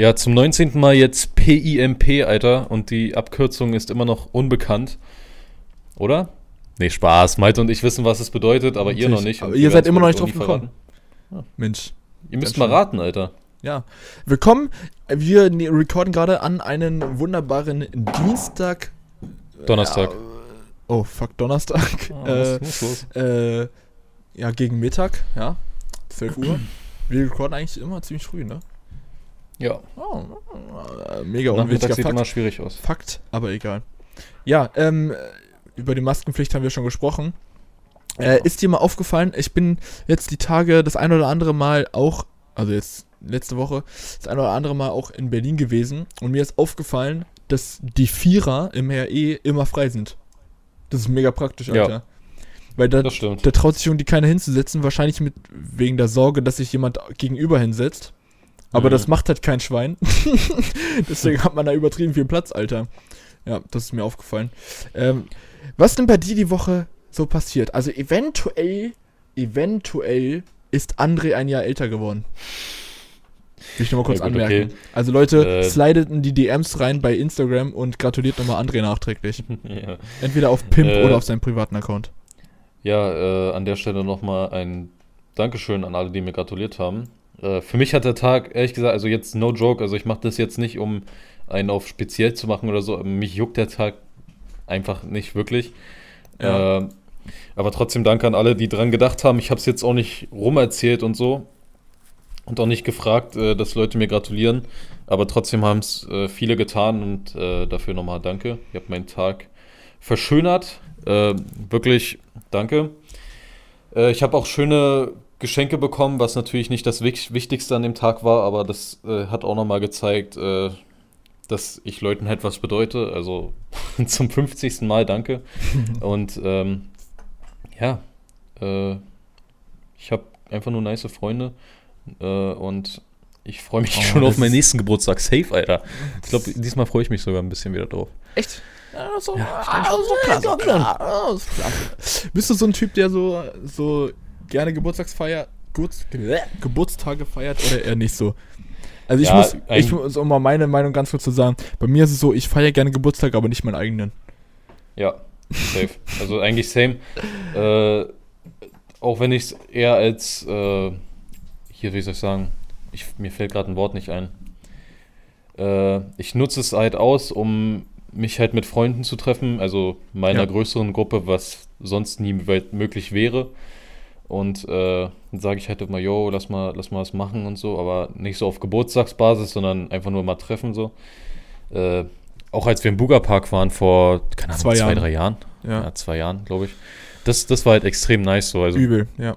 Ja, zum 19. Mal jetzt PIMP, Alter. Und die Abkürzung ist immer noch unbekannt. Oder? Nee, Spaß. Malte und ich wissen, was es bedeutet, aber ihr noch nicht. Aber ihr seid immer noch nicht drauf gekommen. Ja. Mensch. Ihr müsst mal raten, Alter. Ja. Willkommen. Wir ne, recorden gerade an einen wunderbaren Dienstag. Donnerstag. Äh, oh, fuck, Donnerstag. Oh, äh, los? Äh, ja, gegen Mittag, ja. 12 Uhr. Wir recorden eigentlich immer ziemlich früh, ne? Ja. Oh, mega unwichtiger sieht Fakt. immer schwierig aus. Fakt, aber egal. Ja, ähm, über die Maskenpflicht haben wir schon gesprochen. Äh, ist dir mal aufgefallen, ich bin jetzt die Tage das ein oder andere Mal auch, also jetzt letzte Woche, das ein oder andere Mal auch in Berlin gewesen und mir ist aufgefallen, dass die Vierer im RE immer frei sind. Das ist mega praktisch, Alter. Ja. Weil da, da traut sich irgendwie keiner hinzusetzen, wahrscheinlich mit wegen der Sorge, dass sich jemand gegenüber hinsetzt. Aber mhm. das macht halt kein Schwein. Deswegen hat man da übertrieben viel Platz, Alter. Ja, das ist mir aufgefallen. Ähm, was denn bei dir die Woche so passiert? Also eventuell, eventuell ist André ein Jahr älter geworden. Will ich nochmal kurz ja, gut, anmerken. Okay. Also Leute, äh, slidet in die DMs rein bei Instagram und gratuliert nochmal André nachträglich. ja. Entweder auf Pimp äh, oder auf seinem privaten Account. Ja, äh, an der Stelle nochmal ein Dankeschön an alle, die mir gratuliert haben. Äh, für mich hat der Tag, ehrlich gesagt, also jetzt no joke, also ich mache das jetzt nicht, um einen auf speziell zu machen oder so. Mich juckt der Tag einfach nicht wirklich. Ja. Äh, aber trotzdem danke an alle, die dran gedacht haben. Ich habe es jetzt auch nicht rumerzählt und so. Und auch nicht gefragt, äh, dass Leute mir gratulieren. Aber trotzdem haben es äh, viele getan und äh, dafür nochmal danke. Ihr habt meinen Tag verschönert. Äh, wirklich danke. Ich habe auch schöne Geschenke bekommen, was natürlich nicht das Wichtigste an dem Tag war, aber das äh, hat auch nochmal gezeigt, äh, dass ich Leuten etwas bedeute. Also zum 50. Mal danke. Und ähm, ja, äh, ich habe einfach nur nice Freunde äh, und ich freue mich oh, schon auf meinen nächsten Geburtstag. Safe, Alter. Ich glaube, diesmal freue ich mich sogar ein bisschen wieder drauf. Echt? Ja, so, ja, so klar, so klar. Bist du so ein Typ, der so, so gerne Geburtstagsfeier, Geburts, Geburtstage feiert oder eher nicht so? Also ich ja, muss, ich muss, um mal meine Meinung ganz kurz zu sagen, bei mir ist es so, ich feiere gerne Geburtstag, aber nicht meinen eigenen. Ja, safe. also eigentlich same. Äh, auch wenn ich es eher als, äh, hier wie soll ich sagen, ich, mir fällt gerade ein Wort nicht ein. Äh, ich nutze es halt aus, um mich halt mit Freunden zu treffen, also meiner ja. größeren Gruppe, was sonst nie möglich wäre. Und äh, dann sage ich halt immer, yo, lass mal, lass mal was machen und so, aber nicht so auf Geburtstagsbasis, sondern einfach nur mal treffen so. Äh, auch als wir im Buga-Park waren vor, keine Ahnung, zwei, zwei drei Jahren. Ja. ja zwei Jahren, glaube ich. Das, das war halt extrem nice so. Also. Übel, ja.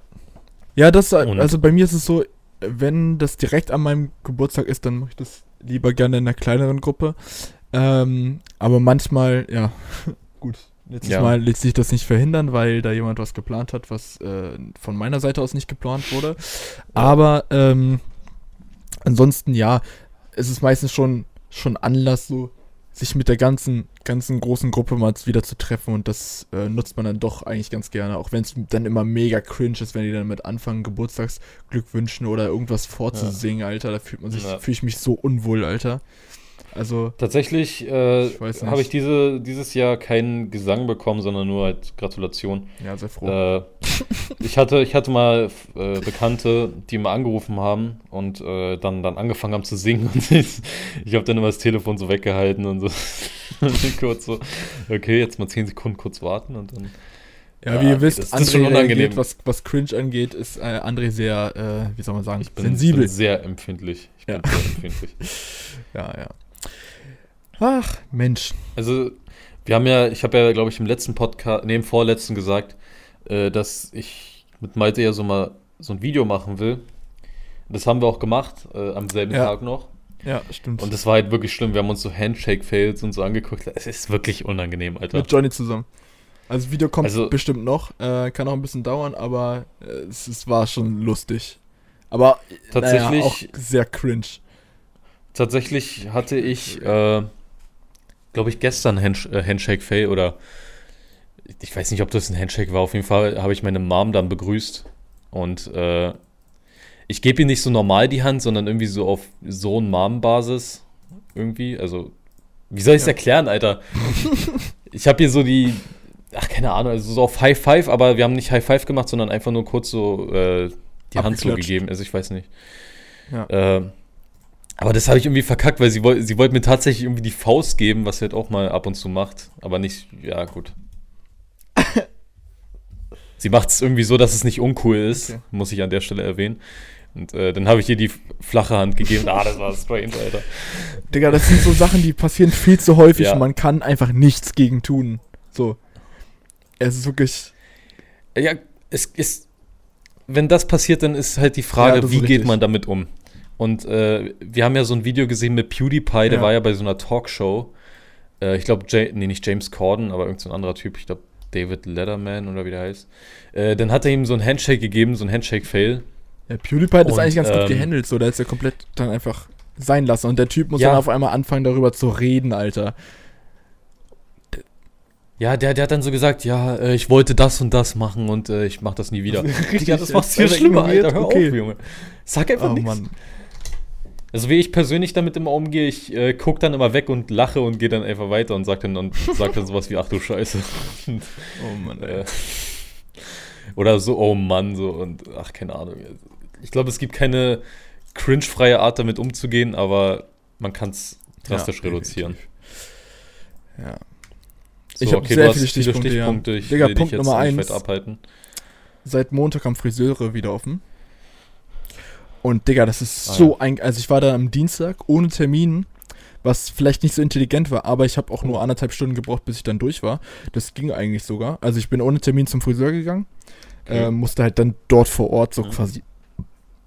Ja, das, also bei mir ist es so, wenn das direkt an meinem Geburtstag ist, dann mache ich das lieber gerne in einer kleineren Gruppe. Ähm, aber manchmal, ja, gut, Letztes ja. Mal lässt sich das nicht verhindern, weil da jemand was geplant hat, was äh, von meiner Seite aus nicht geplant wurde. Aber ähm, ansonsten ja, es ist meistens schon, schon Anlass, so sich mit der ganzen, ganzen großen Gruppe mal wieder zu treffen und das äh, nutzt man dann doch eigentlich ganz gerne, auch wenn es dann immer mega cringe ist, wenn die dann mit anfangen, Geburtstagsglückwünschen oder irgendwas vorzusingen, ja. Alter, da fühlt man sich, ja. fühle ich mich so unwohl, Alter. Also tatsächlich äh, habe ich diese, dieses Jahr keinen Gesang bekommen, sondern nur halt Gratulation. Ja, sehr froh. Äh, ich, hatte, ich hatte mal äh, Bekannte, die mal angerufen haben und äh, dann, dann angefangen haben zu singen und ich, ich habe dann immer das Telefon so weggehalten und so kurz so, okay, jetzt mal zehn Sekunden kurz warten und dann. Ja, wie ihr wisst, das, das André reagiert, was, was Cringe angeht, ist äh, André sehr, äh, wie soll man sagen, ich bin, sensibel. Bin sehr empfindlich. Ich bin ja. sehr empfindlich. ja, ja. Ach, Mensch. Also, wir haben ja, ich habe ja, glaube ich, im letzten Podcast, im vorletzten gesagt, äh, dass ich mit Malte ja so mal so ein Video machen will. Das haben wir auch gemacht, äh, am selben ja. Tag noch. Ja, stimmt. Und das war halt wirklich schlimm. Wir haben uns so Handshake-Fails und so angeguckt. Es ist wirklich unangenehm, Alter. Mit Johnny zusammen. Also, das Video kommt also, bestimmt noch. Äh, kann auch ein bisschen dauern, aber äh, es, es, war schon lustig. Aber tatsächlich naja, auch sehr cringe. Tatsächlich hatte ich äh, glaube ich, gestern Hand äh, Handshake-Fail oder ich weiß nicht, ob das ein Handshake war. Auf jeden Fall habe ich meine Mom dann begrüßt und äh, ich gebe ihm nicht so normal die Hand, sondern irgendwie so auf Sohn-Mom-Basis. Irgendwie. Also, wie soll ich es ja. erklären, Alter? ich habe hier so die, ach, keine Ahnung, also so auf High Five, aber wir haben nicht High Five gemacht, sondern einfach nur kurz so äh, die Hand so gegeben. Also, ich weiß nicht. Ja. Äh, aber das habe ich irgendwie verkackt, weil sie, wollte sie wollte mir tatsächlich irgendwie die Faust geben, was sie halt auch mal ab und zu macht. Aber nicht, ja, gut. sie macht es irgendwie so, dass es nicht uncool ist, okay. muss ich an der Stelle erwähnen. Und äh, dann habe ich ihr die flache Hand gegeben. Ah, das war strange, Alter. Digga, das sind so Sachen, die passieren viel zu häufig ja. und man kann einfach nichts gegen tun. So. Es ist wirklich. Ja, es ist. Wenn das passiert, dann ist halt die Frage, ja, wie geht man damit um? Und äh, wir haben ja so ein Video gesehen mit PewDiePie, der ja. war ja bei so einer Talkshow. Äh, ich glaube, nee, nicht James Corden, aber irgendein so anderer Typ. Ich glaube, David Letterman oder wie der heißt. Äh, dann hat er ihm so ein Handshake gegeben, so ein Handshake-Fail. Ja, PewDiePie hat das eigentlich ganz ähm, gut gehandelt, so. Da ist er komplett dann einfach sein lassen. Und der Typ muss ja. dann auf einmal anfangen, darüber zu reden, Alter. Ja, der, der hat dann so gesagt, ja, äh, ich wollte das und das machen und äh, ich mach das nie wieder. Richtig, ja, das macht's viel schlimmer, Alter. Hör okay. auf, Junge. Sag einfach oh, nichts. Also wie ich persönlich damit immer umgehe, ich äh, gucke dann immer weg und lache und gehe dann einfach weiter und sage dann, und sag dann sowas wie, ach du Scheiße. oh Mann, ey. Äh, oder so, oh Mann, so und ach, keine Ahnung. Ich glaube, es gibt keine cringe-freie Art damit umzugehen, aber man kann es drastisch ja, reduzieren. Ja. So, ich habe okay, sehr viele Stichpunkte. Stichpunkte. Ja. Ich Digga, Punkt Nummer eins. Seit Montag haben Friseure wieder offen. Und Digga, das ist ah, so ja. ein. Also ich war da am Dienstag ohne Termin, was vielleicht nicht so intelligent war, aber ich habe auch nur anderthalb Stunden gebraucht, bis ich dann durch war. Das ging eigentlich sogar. Also ich bin ohne Termin zum Friseur gegangen, okay. äh, musste halt dann dort vor Ort so mhm. quasi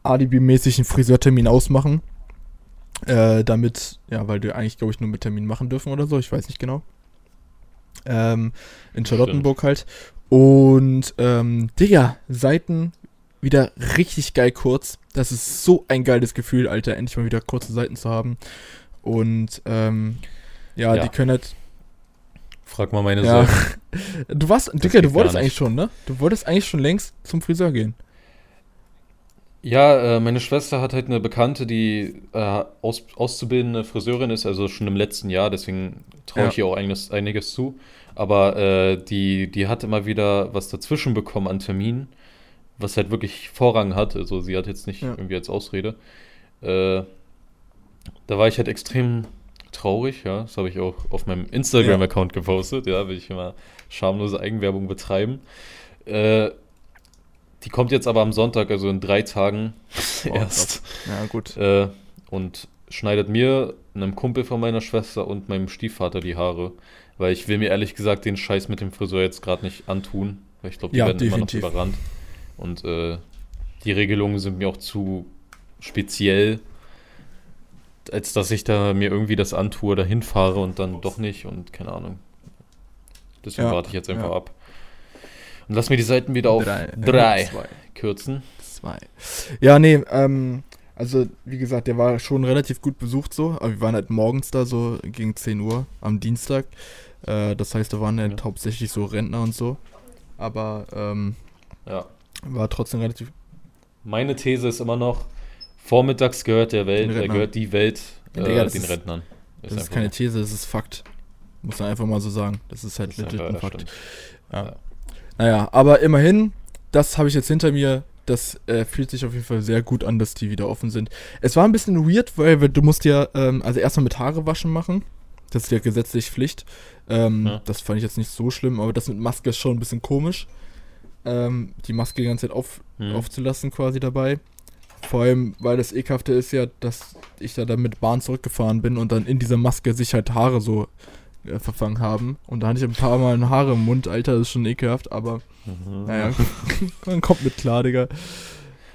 alibi-mäßig einen Friseurtermin ausmachen. Äh, damit, ja, weil du eigentlich, glaube ich, nur mit Termin machen dürfen oder so, ich weiß nicht genau. Ähm, in Charlottenburg Stimmt. halt. Und, ähm, Digga, Seiten wieder richtig geil kurz. Das ist so ein geiles Gefühl, Alter, endlich mal wieder kurze Seiten zu haben. Und ähm, ja, ja, die können halt. Frag mal meine ja. Sorgen. Du warst, Dicker, du wolltest eigentlich schon, ne? Du wolltest eigentlich schon längst zum Friseur gehen. Ja, äh, meine Schwester hat halt eine Bekannte, die äh, aus, auszubildende Friseurin ist, also schon im letzten Jahr, deswegen traue ich ja. ihr auch einiges, einiges zu. Aber äh, die, die hat immer wieder was dazwischen bekommen an Terminen was halt wirklich Vorrang hat. Also sie hat jetzt nicht ja. irgendwie als Ausrede. Äh, da war ich halt extrem traurig, ja. Das habe ich auch auf meinem Instagram-Account ja. gepostet, ja, will ich immer schamlose Eigenwerbung betreiben. Äh, die kommt jetzt aber am Sonntag, also in drei Tagen oh, erst. Ja, gut. Äh, und schneidet mir, einem Kumpel von meiner Schwester und meinem Stiefvater die Haare. Weil ich will mir ehrlich gesagt den Scheiß mit dem Friseur jetzt gerade nicht antun. Weil ich glaube, die ja, werden definitiv. immer noch überrannt. Und äh, die Regelungen sind mir auch zu speziell, als dass ich da mir irgendwie das antue, dahin fahre und dann doch nicht und keine Ahnung. Deswegen ja, warte ich jetzt einfach ja. ab. Und lass mir die Seiten wieder auf drei, drei äh, kürzen. Zwei. Ja, nee, ähm, also wie gesagt, der war schon relativ gut besucht so, aber wir waren halt morgens da so gegen 10 Uhr am Dienstag. Äh, das heißt, da waren halt ja. hauptsächlich so Rentner und so. Aber ähm, ja. War trotzdem relativ. Meine These ist immer noch, vormittags gehört der Welt, äh, gehört die Welt äh, Digga, den ist, Rentnern. Ist das ist keine These, das ist Fakt. Muss man einfach mal so sagen. Das ist halt das legit ein Fakt. Ja. ja. Naja, aber immerhin, das habe ich jetzt hinter mir. Das äh, fühlt sich auf jeden Fall sehr gut an, dass die wieder offen sind. Es war ein bisschen weird, weil du musst ja, ähm, also erstmal mit Haare waschen machen. Das ist ja gesetzlich Pflicht. Ähm, ja. Das fand ich jetzt nicht so schlimm, aber das mit Maske ist schon ein bisschen komisch ähm, die Maske die ganze Zeit auf, hm. aufzulassen quasi dabei. Vor allem, weil das Ekelhafte ist ja, dass ich da dann mit Bahn zurückgefahren bin und dann in dieser Maske sich halt Haare so äh, verfangen haben. Und da hatte ich ein paar Mal Haare im Mund, Alter, das ist schon ekelhaft, aber mhm. naja, man kommt mit klar, Digga.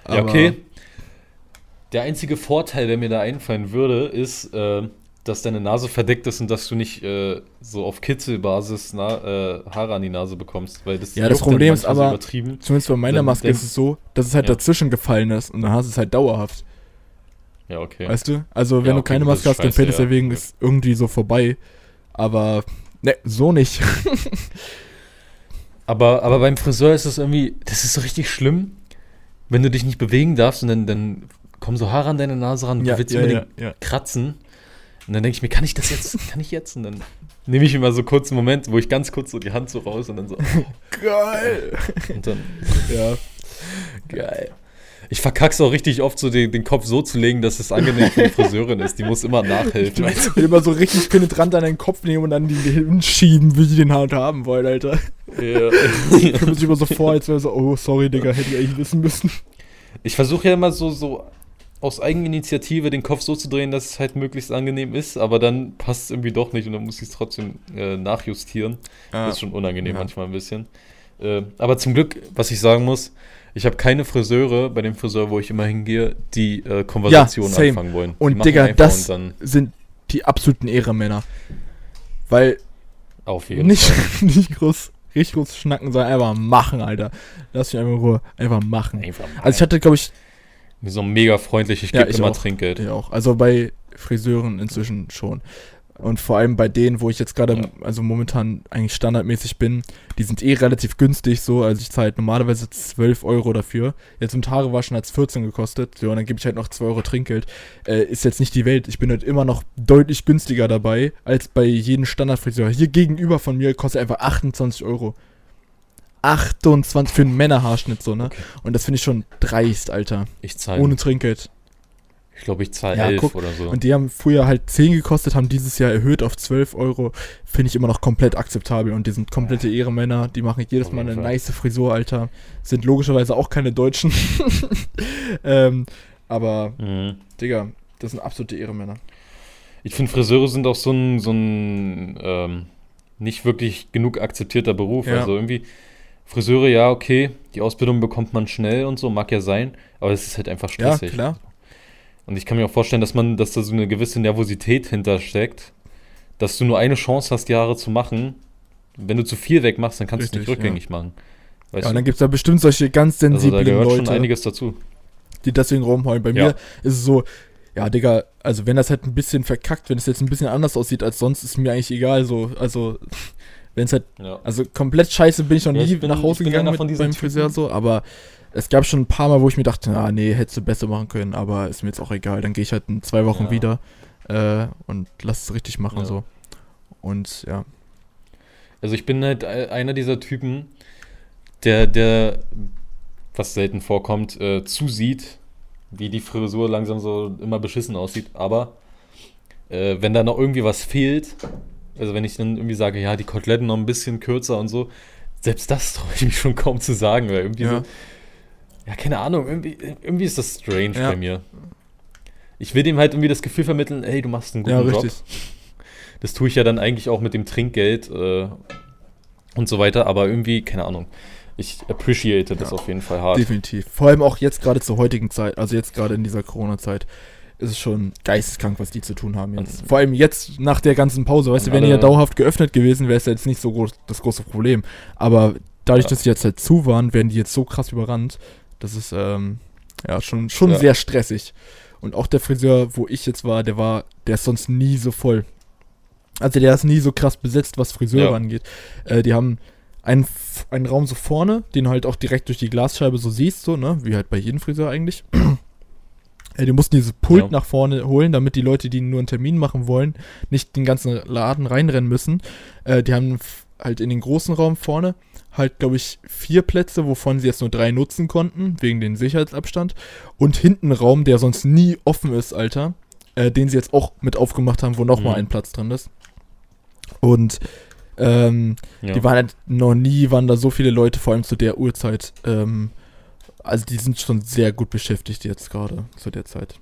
Aber, ja, okay. Der einzige Vorteil, der mir da einfallen würde, ist, äh, dass deine Nase verdeckt ist und dass du nicht äh, so auf Kitzelbasis na, äh, Haare an die Nase bekommst. Weil das ja, das Problem ist aber, zumindest bei meiner Maske ist es so, dass es halt ja. dazwischen gefallen ist und dann hast du es halt dauerhaft. Ja, okay. Weißt du? Also, wenn ja, okay, du keine Maske hast, dann fällt es ja wegen ist irgendwie so vorbei. Aber, ne, so nicht. aber, aber beim Friseur ist es irgendwie, das ist so richtig schlimm, wenn du dich nicht bewegen darfst und dann, dann kommen so Haare an deine Nase ran, Ja, du willst ja, unbedingt kratzen. Und dann denke ich mir, kann ich das jetzt, kann ich jetzt? Und dann nehme ich immer so kurz einen Moment, wo ich ganz kurz so die Hand so raus und dann so, Geil. und dann, Ja. geil. Ich verkack's auch richtig oft, so den, den Kopf so zu legen, dass es angenehm für die Friseurin ist. Die muss immer nachhelfen. Und immer so richtig penetrant an deinen Kopf nehmen und dann die hinschieben, wie die den halt haben wollen, Alter. Ja. Ich komme sich immer so vor, als wäre so, oh, sorry, Digga, hätte ich eigentlich wissen müssen. Ich versuche ja immer so, so aus Eigeninitiative den Kopf so zu drehen, dass es halt möglichst angenehm ist, aber dann passt es irgendwie doch nicht und dann muss ich es trotzdem äh, nachjustieren. Das ist schon unangenehm Ja. manchmal ein bisschen. Äh, aber zum Glück, was ich sagen muss, ich habe keine Friseure bei dem Friseur, wo ich immer hingehe, die äh, Konversationen same. anfangen wollen. Und die machen Digga, das- und dann Sind die absoluten Ehremänner. Weil auf jeden nicht, Fall. nicht groß, richtig groß schnacken, sondern einfach machen, Alter. Lass mich einfach in Ruhe, einfach machen. Einfach Also ich hatte, glaube ich, Die so mega freundlich, ich Ja, gebe ich immer auch. Trinkgeld. Ja, auch. Also bei Friseuren inzwischen schon. Und vor allem bei denen, wo ich jetzt gerade, Ja. also momentan eigentlich standardmäßig bin, die sind eh relativ günstig so. Also ich zahle halt normalerweise 12 Euro dafür. Jetzt im waschen hat es 14 gekostet. So, und dann gebe ich halt noch 2 Euro Trinkgeld. Äh, ist jetzt nicht die Welt. Ich bin halt immer noch deutlich günstiger dabei als bei jedem Standardfriseur. Hier gegenüber von mir kostet einfach 28 Euro. 28 für einen Männerhaarschnitt so, ne? Okay. Und das finde ich schon dreist, Alter. Ich zahle, Ohne Trinkgeld. ich glaube, ich zahle Ja, 11 guck, oder so. Und die haben früher halt 10 gekostet, haben dieses Jahr erhöht auf 12 Euro. Finde ich immer noch komplett akzeptabel. Und die sind komplette Ehremänner. Die machen jedes Mal eine Fall. nice Frisur, Alter. Sind logischerweise auch keine Deutschen. ähm, aber, Mhm. Digga, das sind absolute Ehremänner. Ich finde, Friseure sind auch so ein, so ein ähm, nicht wirklich genug akzeptierter Beruf. Ja. Also irgendwie, Friseure, ja, okay, die Ausbildung bekommt man schnell und so, mag ja sein, aber es ist halt einfach Ja, stressig. klar. Und ich kann mir auch vorstellen, dass man, dass da so eine gewisse Nervosität hintersteckt, dass du nur eine Chance hast, die Haare zu machen. Wenn du zu viel wegmachst, dann kannst du es nicht Richtig, rückgängig machen. Weißt Ja, und dann gibt es da bestimmt solche ganz Also da sensiblen gehört schon Leute, einiges dazu. die deswegen rumheulen. Bei Ja. mir ist es so, ja, Digga, also wenn das halt ein bisschen verkackt, wenn es jetzt ein bisschen anders aussieht als sonst, ist mir eigentlich egal. So, also, wenn es halt Ja. Also komplett scheiße bin ich noch Ja, nie ich bin- nach Hause gegangen mit beim. Friseur so, aber es gab schon ein paar Mal, wo ich mir dachte, ah nee, hättest du besser machen können, aber ist mir jetzt auch egal. Dann gehe ich halt in zwei Wochen Ja. wieder äh, und lass es richtig machen so. Und ja. Also ich bin halt einer dieser Typen, der, der, was selten vorkommt, äh, zusieht, wie die Frisur langsam so immer beschissen aussieht. Aber äh, wenn da noch irgendwie was fehlt, also wenn ich dann irgendwie sage, ja, die Koteletten noch ein bisschen kürzer und so, selbst das traue ich mich schon kaum zu sagen, weil irgendwie Ja. so, ja, keine Ahnung, irgendwie, irgendwie ist das strange Ja. bei mir. Ich will dem halt irgendwie das Gefühl vermitteln, hey, du machst einen guten Ja, Job. richtig. Das tue ich ja dann eigentlich auch mit dem Trinkgeld äh, und so weiter, aber irgendwie, keine Ahnung. Ich appreciate das auf jeden Fall hart. Definitiv. Vor allem auch jetzt gerade zur heutigen Zeit, also jetzt gerade in dieser Corona-Zeit, ist es schon geisteskrank, was die zu tun haben jetzt. Und- Vor allem jetzt nach der ganzen Pause, weißt du, wenn die ja alle- dauerhaft geöffnet gewesen, wäre es jetzt nicht so groß, das große Problem. Aber dadurch, Ja. dass die jetzt halt zu waren, werden die jetzt so krass überrannt. Das ist ähm, ja schon, schon Ja. sehr stressig. Und auch der Friseur, wo ich jetzt war, der war, der ist sonst nie so voll. Also der ist nie so krass besetzt, was Friseure Ja. angeht. Äh, die haben einen, einen Raum so vorne, den du halt auch direkt durch die Glasscheibe so siehst, so, ne? Wie halt bei jedem Friseur eigentlich. Äh, die mussten dieses Pult Ja. nach vorne holen, damit die Leute, die nur einen Termin machen wollen, nicht den ganzen Laden reinrennen müssen. Äh, die haben halt in den großen Raum vorne halt, glaube ich, vier Plätze, wovon sie jetzt nur drei nutzen konnten, wegen den Sicherheitsabstand. Und hinten Raum, der sonst nie offen ist, Alter, äh, den sie jetzt auch mit aufgemacht haben, wo nochmal Mhm. ein Platz drin ist. Und ähm, Ja. die waren halt noch nie, waren da so viele Leute, vor allem zu der Uhrzeit. Ähm, also die sind schon sehr gut beschäftigt jetzt gerade zu der Zeit.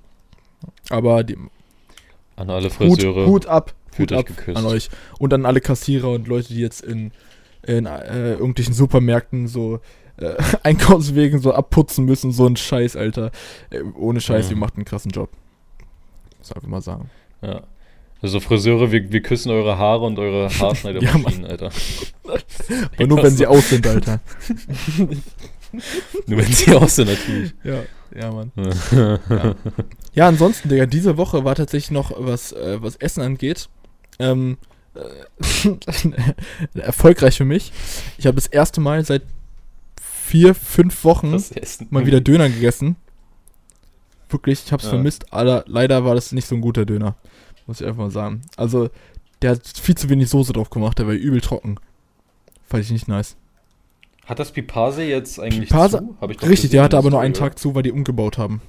Aber die, An alle Hut, Friseure. Hut ab, fühlt Hut ab geküsst. an euch. Und an alle Kassierer und Leute, die jetzt in, in äh, irgendwelchen Supermärkten so äh, Einkaufswegen so abputzen müssen, so ein Scheiß, Alter. Äh, ohne Scheiß, Mhm. ihr macht einen krassen Job. Muss einfach mal sagen. Ja. Also Friseure, wir, wir küssen eure Haare und eure Haarschneidemaschinen, Alter. Aber nur wenn sie aus sind, Alter. Nur wenn sie aus sind, natürlich. Ja, ja, Mann. Ja, ansonsten, Digga, diese Woche war tatsächlich noch, was, äh, was Essen angeht, ähm, äh, erfolgreich für mich. Ich habe das erste Mal seit vier, fünf Wochen mal wieder Döner gegessen. Wirklich, ich hab's Ja. vermisst, aber leider war das nicht so ein guter Döner. Muss ich einfach mal sagen. Also, der hat viel zu wenig Soße drauf gemacht, der war übel trocken. Fand ich nicht nice. Hat das Pipase jetzt eigentlich Pipase- zu? Hab ich doch Richtig, gesehen der hatte aber nur einen Tag zu, weil die umgebaut haben.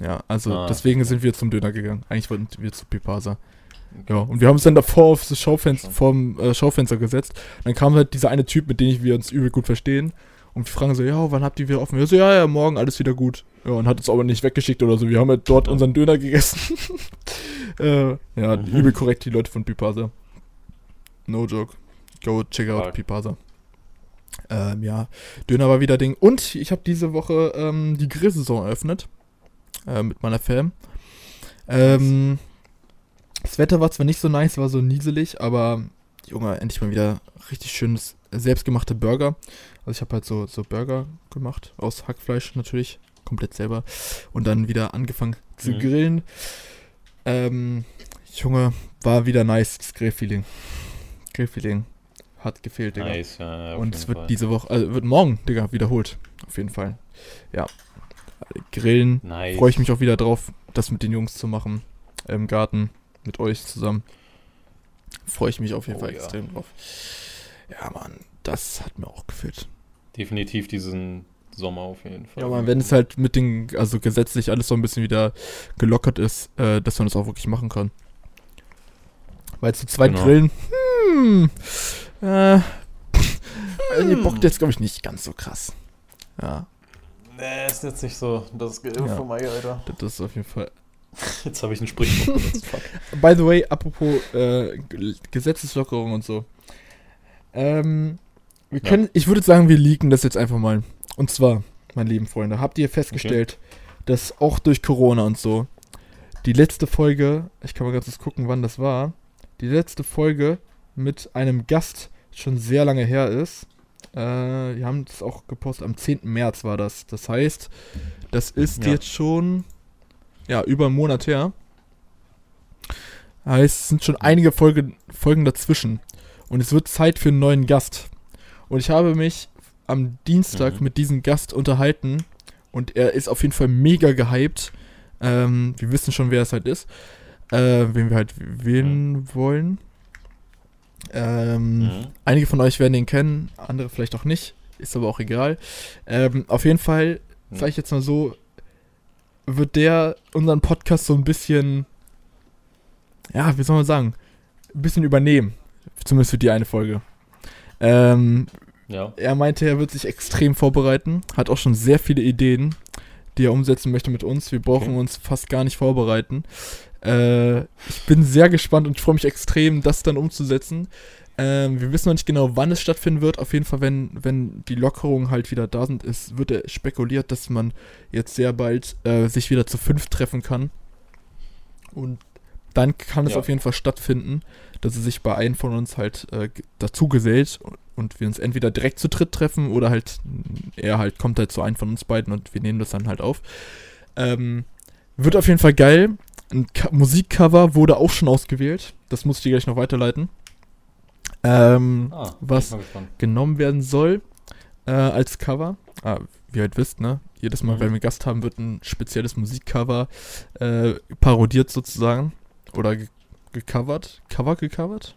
Ja, also Ah. deswegen sind wir zum Döner gegangen. Eigentlich wollten wir zu Pipasa. Ja, und wir haben uns dann davor auf das Schaufenster, vorm äh, Schaufenster gesetzt. Dann kam halt dieser eine Typ, mit dem wir uns übel gut verstehen. Und wir fragen so, ja, wann habt ihr wieder offen? Wir so, ja, ja, morgen, alles wieder gut. Ja, und hat uns aber nicht weggeschickt oder so. Wir haben halt dort Ja. unseren Döner gegessen. äh, ja, Mhm. übel korrekt, die Leute von Pipasa. No joke. Go check out. Pipasa. Ähm, ja, Döner war wieder Ding. Und ich habe diese Woche ähm, die Grillsaison eröffnet. Äh, mit meiner Fam. Ähm, das Wetter war zwar nicht so nice, war so nieselig, aber Junge, endlich mal wieder richtig schönes selbstgemachte Burger. Also ich habe halt so, so Burger gemacht, aus Hackfleisch natürlich, komplett selber. Und dann wieder angefangen zu Mhm. grillen. Ähm, Junge, war wieder nice, das Grillfeeling. Grillfeeling hat gefehlt, Digga. Nice, ja, Und es wird Fall. diese Woche, also wird morgen, Digga, wiederholt. Auf jeden Fall. Ja. Grillen, Nice. freue ich mich auch wieder drauf, das mit den Jungs zu machen. Im Garten, mit euch zusammen. Freue ich mich auf jeden Oh Fall ja. extrem drauf. Ja, Mann, das hat mir auch gefällt. Definitiv diesen Sommer auf jeden Fall. Ja, Mann, wenn es halt mit den, also gesetzlich alles so ein bisschen wieder gelockert ist, äh, dass man das auch wirklich machen kann. Weil zu zweit Genau. grillen, hm, äh, also ihr bockt jetzt, glaube ich, nicht ganz so krass. Ja, Nee, ist jetzt nicht so das Gehirn Ja. von Mai, Alter. das ist auf jeden Fall Jetzt habe ich ein Sprichwort benutzt. Fuck. By the way, apropos äh, Gesetzeslockerung und so. Ähm, wir Ja. können, ich würde sagen, wir leaken das jetzt einfach mal. Und zwar, meine lieben Freunde, habt ihr festgestellt, dass auch durch Corona und so die letzte Folge, ich kann mal ganz kurz gucken, wann das war, die letzte Folge mit einem Gast schon sehr lange her ist. Äh, wir haben das auch gepostet, am 10. März war das. Das heißt, das ist Ja. jetzt schon, ja, über einen Monat her. Heißt, es sind schon einige Folge, Folgen dazwischen. Und es wird Zeit für einen neuen Gast. Und ich habe mich am Dienstag Mhm. mit diesem Gast unterhalten. Und er ist auf jeden Fall mega gehypt. Ähm, wir wissen schon, wer es halt ist. Äh, wen wir halt wählen wollen. Ähm, Mhm. Einige von euch werden ihn kennen, andere vielleicht auch nicht. Ist aber auch egal. Ähm, auf jeden Fall, Mhm. sage ich jetzt mal so, wird der unseren Podcast so ein bisschen, ja, wie soll man sagen, ein bisschen übernehmen. Zumindest für die eine Folge. Ähm, Ja. er meinte, er wird sich extrem vorbereiten, hat auch schon sehr viele Ideen, die er umsetzen möchte mit uns. Wir brauchen Okay. uns fast gar nicht vorbereiten. Äh, ich bin sehr gespannt und freue mich extrem, das dann umzusetzen. Ähm, wir wissen noch nicht genau, wann es stattfinden wird. Auf jeden Fall, wenn, wenn die Lockerungen halt wieder da sind, ist, wird er spekuliert, dass man jetzt sehr bald äh, sich wieder zu fünf treffen kann. Und dann kann es Ja. auf jeden Fall stattfinden, dass er sich bei einem von uns halt äh, dazu gesellt und- und wir uns entweder direkt zu dritt treffen oder halt er halt kommt halt zu einem von uns beiden und wir nehmen das dann halt auf. Ähm, wird auf jeden Fall geil. Ein Musikcover wurde auch schon ausgewählt. Das muss ich dir gleich noch weiterleiten. Ähm, Ah, Was- genommen werden soll äh, als Cover. Ah, wie ihr halt wisst, ne? Jedes Mal, Mhm. wenn wir Gast haben, wird ein spezielles Musikcover äh, parodiert sozusagen. Oder ge gecovert. Cover gecovert?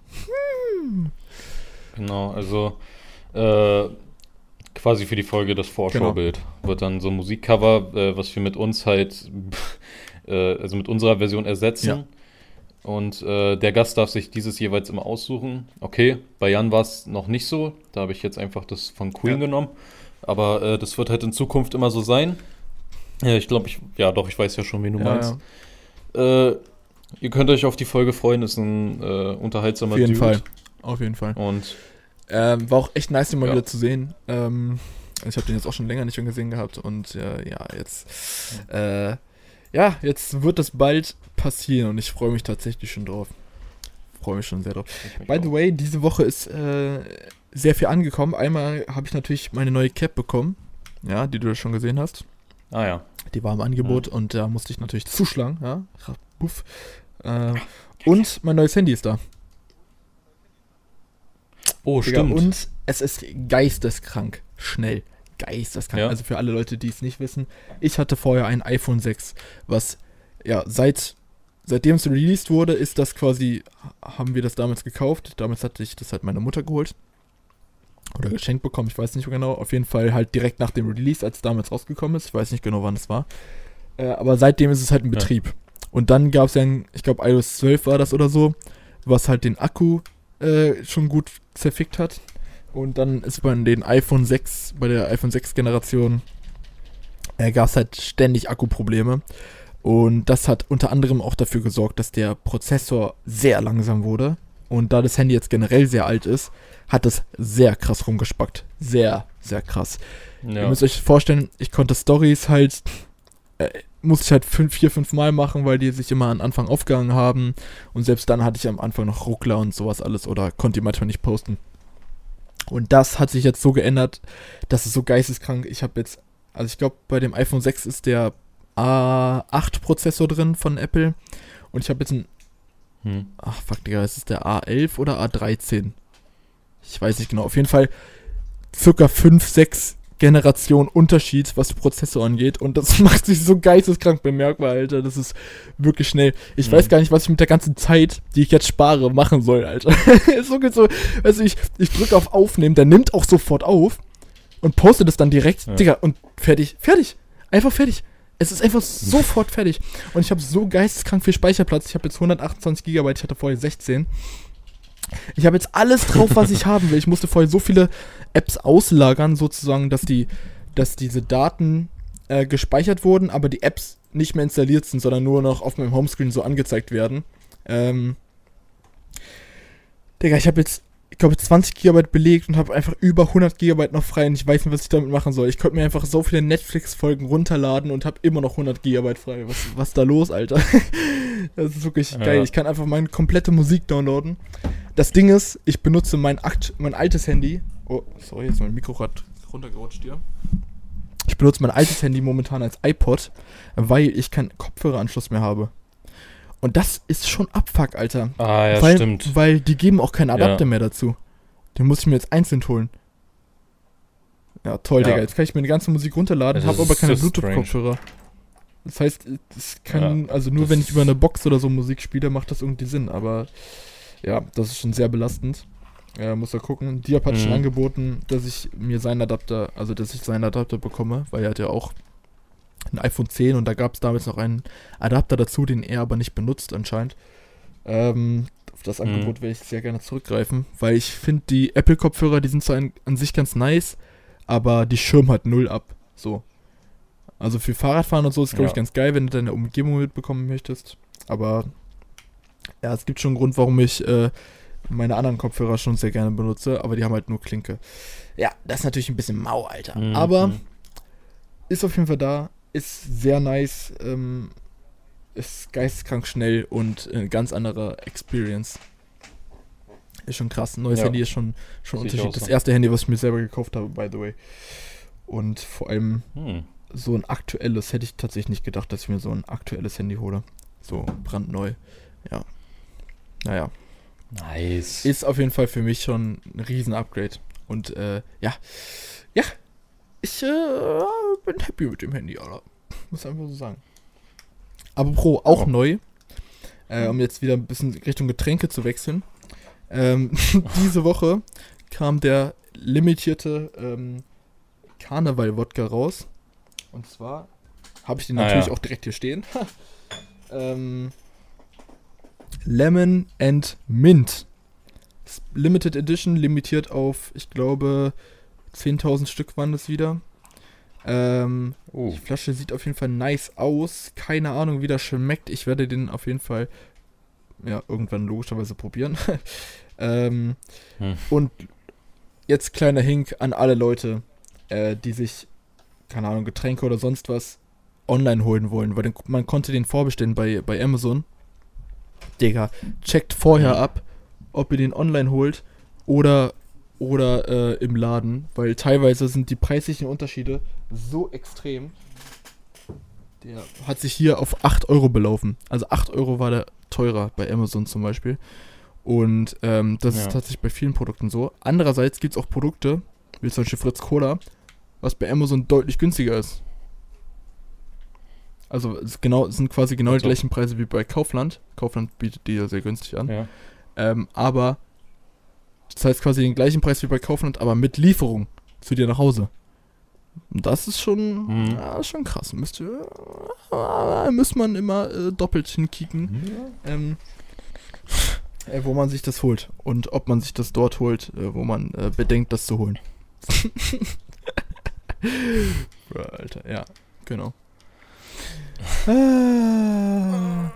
Hm. Genau, also äh, quasi für die Folge das Vorschaubild Genau. wird dann so ein Musikcover, äh, was wir mit uns halt, äh, also mit unserer Version ersetzen. Ja. Und äh, der Gast darf sich dieses jeweils immer aussuchen. Okay, bei Jan war es noch nicht so. Da habe ich jetzt einfach das von Queen Ja. genommen. Aber äh, das wird halt in Zukunft immer so sein. Ja, ich glaube, ich, ja doch, ich weiß ja schon, wen du Ja, meinst. ja. Äh, ihr könnt euch auf die Folge freuen, ist ein äh, unterhaltsamer Auf jeden Dude. Fall. Auf jeden Fall. Und Ähm, war auch echt nice, den mal wieder zu sehen. Ähm, ich habe den jetzt auch schon länger nicht mehr gesehen gehabt und äh, ja, jetzt äh, ja, jetzt wird das bald passieren und ich freue mich tatsächlich schon drauf. Freue mich schon sehr drauf. By the way, diese Woche ist äh, sehr viel angekommen. Einmal habe ich natürlich meine neue Cap bekommen, ja, die du schon gesehen hast. Ah ja. Die war im Angebot und da musste ich natürlich zuschlagen, ja. Buff. Äh, und mein neues Handy ist da. Oh, Digga, stimmt. Und es ist geisteskrank schnell. Geisteskrank. Ja. Also für alle Leute, die es nicht wissen, ich hatte vorher ein iPhone 6, was ja seit seitdem es released wurde, ist das quasi haben wir das damals gekauft. Damals hatte ich das halt meine Mutter geholt oder geschenkt bekommen, ich weiß nicht genau. Auf jeden Fall halt direkt nach dem Release, als es damals rausgekommen ist. Ich weiß nicht genau, wann es war. Äh, aber seitdem ist es halt in Ja. Betrieb. Und dann gab es ja, ein, ich glaube, iOS 12 war das oder so, was halt den Akku äh, schon gut zerfickt hat. Und dann ist bei den iPhone 6, bei der iPhone 6 Generation, äh, gab es halt ständig Akkuprobleme. Und das hat unter anderem auch dafür gesorgt, dass der Prozessor sehr langsam wurde. Und da das Handy jetzt generell sehr alt ist, hat es sehr krass rumgespackt. Sehr, sehr krass. Ihr Ja. müsst euch vorstellen, ich konnte Stories halt, äh, musste ich halt fünf, vier, fünf Mal machen, weil die sich immer am Anfang aufgehangen haben. Und selbst dann hatte ich am Anfang noch Ruckler und sowas alles oder konnte die manchmal nicht posten. Und das hat sich jetzt so geändert, dass es so geisteskrank. Ich habe jetzt, also ich glaube, bei dem iPhone 6 ist der A8-Prozessor drin von Apple. Und ich habe jetzt ein Hm. Ach, fuck, Digga, ist es der A11 oder A13? Ich weiß nicht genau. Auf jeden Fall circa 5, 6 Generationen Unterschied, was den Prozessor angeht. Und das macht sich so geisteskrank bemerkbar, Alter. Das ist wirklich schnell. Ich Mhm. weiß gar nicht, was ich mit der ganzen Zeit, die ich jetzt spare, machen soll, Alter. so geht so. Also ich, ich drücke auf Aufnehmen, der nimmt auch sofort auf und postet es dann direkt. Ja. Digga, und fertig. Fertig. Einfach fertig. Es ist einfach sofort fertig. Und ich habe so geisteskrank viel Speicherplatz. Ich habe jetzt 128 GB, ich hatte vorher 16. Ich habe jetzt alles drauf, was ich haben will. Ich musste vorher so viele Apps auslagern, sozusagen, dass die, dass diese Daten äh, gespeichert wurden, aber die Apps nicht mehr installiert sind, sondern nur noch auf meinem Homescreen so angezeigt werden. Ähm, Digga, ich habe jetzt, ich glaube, 20 GB belegt und habe einfach über 100 GB noch frei und ich weiß nicht, was ich damit machen soll. Ich könnte mir einfach so viele Netflix-Folgen runterladen und habe immer noch 100 GB frei. Was, was ist da los, Alter? das ist wirklich Ja. geil. Ich kann einfach meine komplette Musik downloaden. Das Ding ist, ich benutze mein, akt mein altes Handy. Oh, sorry, jetzt ist mein Mikro grad runtergerutscht hier. Ich benutze mein altes Handy momentan als iPod, weil ich keinen Kopfhöreranschluss mehr habe. Und das ist schon Abfuck, Alter. Ah, ja, weil, stimmt. Weil die geben auch keinen Adapter Ja. mehr dazu. Den muss ich mir jetzt einzeln holen. Ja, toll, Ja. Digga. Jetzt kann ich mir die ganze Musik runterladen, Ja, habe aber keine so Bluetooth-Kopfhörer. Das heißt, das kann, also nur wenn ich über eine Box oder so Musik spiele, macht das irgendwie Sinn. Aber ja, das ist schon sehr belastend. Ja, muss da gucken. Diab hat schon Mhm. angeboten, dass ich mir seinen Adapter, also dass ich seinen Adapter bekomme, weil er hat ja auch ein iPhone 10 und da gab es damals noch einen Adapter dazu, den er aber nicht benutzt anscheinend. Ähm, auf das Mhm. Angebot werde ich sehr gerne zurückgreifen, weil ich finde, die Apple-Kopfhörer, die sind zwar an, an sich ganz nice, aber die schirmen halt null ab. So. Also für Fahrradfahren und so ist, glaube ich, Ja. ganz geil, wenn du deine Umgebung mitbekommen möchtest. Aber ja, es gibt schon einen Grund, warum ich äh, meine anderen Kopfhörer schon sehr gerne benutze, aber die haben halt nur Klinke. Ja, das ist natürlich ein bisschen mau, Alter. Mhm. Aber ist auf jeden Fall da, ist sehr nice, ähm, ist geisteskrank schnell und eine ganz andere Experience. Ist schon krass. Ein neues Ja. Handy ist schon, schon Unterschied. Das erste Handy, was ich mir selber gekauft habe, by the way. Und vor allem Hm. so ein aktuelles, hätte ich tatsächlich nicht gedacht, dass ich mir so ein aktuelles Handy hole. So brandneu. Ja. Naja. Nice. Ist auf jeden Fall für mich schon ein riesen Upgrade. Und äh, ja. Ja. Ich äh, bin happy mit dem Handy, Alter. Muss einfach so sagen. Aber Pro, auch Ja. neu. Äh, um jetzt wieder ein bisschen Richtung Getränke zu wechseln. Ähm, diese Woche kam der limitierte ähm, Karneval-Wodka raus. Und zwar habe ich den Ah, natürlich ja. auch direkt hier stehen. ähm, Lemon and Mint. Limited Edition, limitiert auf, ich glaube, 10.000 Stück waren das wieder. Ähm, Oh. die Flasche sieht auf jeden Fall nice aus. Keine Ahnung, wie das schmeckt. Ich werde den auf jeden Fall ja, irgendwann logischerweise probieren. ähm, Hm. Und jetzt kleiner Hink an alle Leute, äh, die sich, keine Ahnung, Getränke oder sonst was online holen wollen, weil den, man konnte den vorbestellen bei, bei Amazon. Digga, checkt vorher Mhm. ab, ob ihr den online holt oder, oder äh, im Laden, weil teilweise sind die preislichen Unterschiede so extrem. Der hat sich hier auf 8 Euro belaufen. Also 8 Euro war der teurer bei Amazon zum Beispiel. Und ähm, das Ja. ist tatsächlich bei vielen Produkten so. Andererseits gibt es auch Produkte, wie zum Beispiel Fritz Cola, was bei Amazon deutlich günstiger ist. Also es, genau, es sind quasi genau die Also- gleichen Preise wie bei Kaufland. Kaufland bietet die ja sehr günstig an. Ja. Ähm, aber das heißt quasi den gleichen Preis wie bei Kaufland, aber mit Lieferung zu dir nach Hause. Und Das ist schon, Mhm. ja, schon krass. Müsste, äh, muss man immer äh, doppelt hinkicken, ähm, äh, wo man sich das holt und ob man sich das dort holt, äh, wo man äh, bedenkt, das zu holen. Alter, ja, genau. Äh,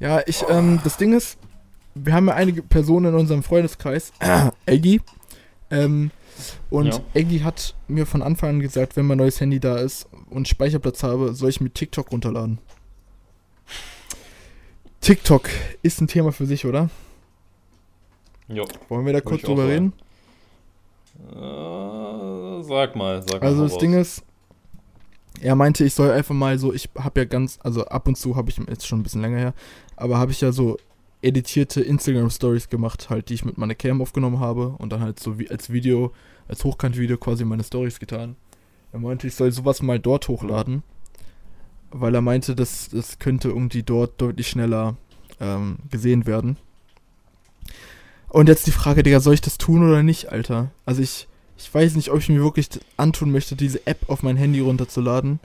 ja, ich, ähm, das Ding ist, wir haben ja einige Personen in unserem Freundeskreis, Eggy, ähm, und Ja. Eggy hat mir von Anfang an gesagt, wenn mein neues Handy da ist und Speicherplatz habe, soll ich mit TikTok runterladen. TikTok ist ein Thema für sich, oder? Jo. Wollen wir da kurz drüber reden? Äh, sag mal, sag mal. Also das raus. Ding ist, er meinte, ich soll einfach mal so, ich habe ja ganz, also ab und zu habe ich, jetzt schon ein bisschen länger her, aber habe ich ja so editierte Instagram-Stories gemacht, halt, die ich mit meiner Cam aufgenommen habe und dann halt so wie als Video, als Hochkant-Video quasi meine Stories getan. Er meinte, ich soll sowas mal dort hochladen, weil er meinte, dass das könnte irgendwie dort deutlich schneller ähm, gesehen werden. Und jetzt die Frage, Digga, soll ich das tun oder nicht, Alter? Also ich, ich weiß nicht, ob ich mir wirklich antun möchte, diese App auf mein Handy runterzuladen.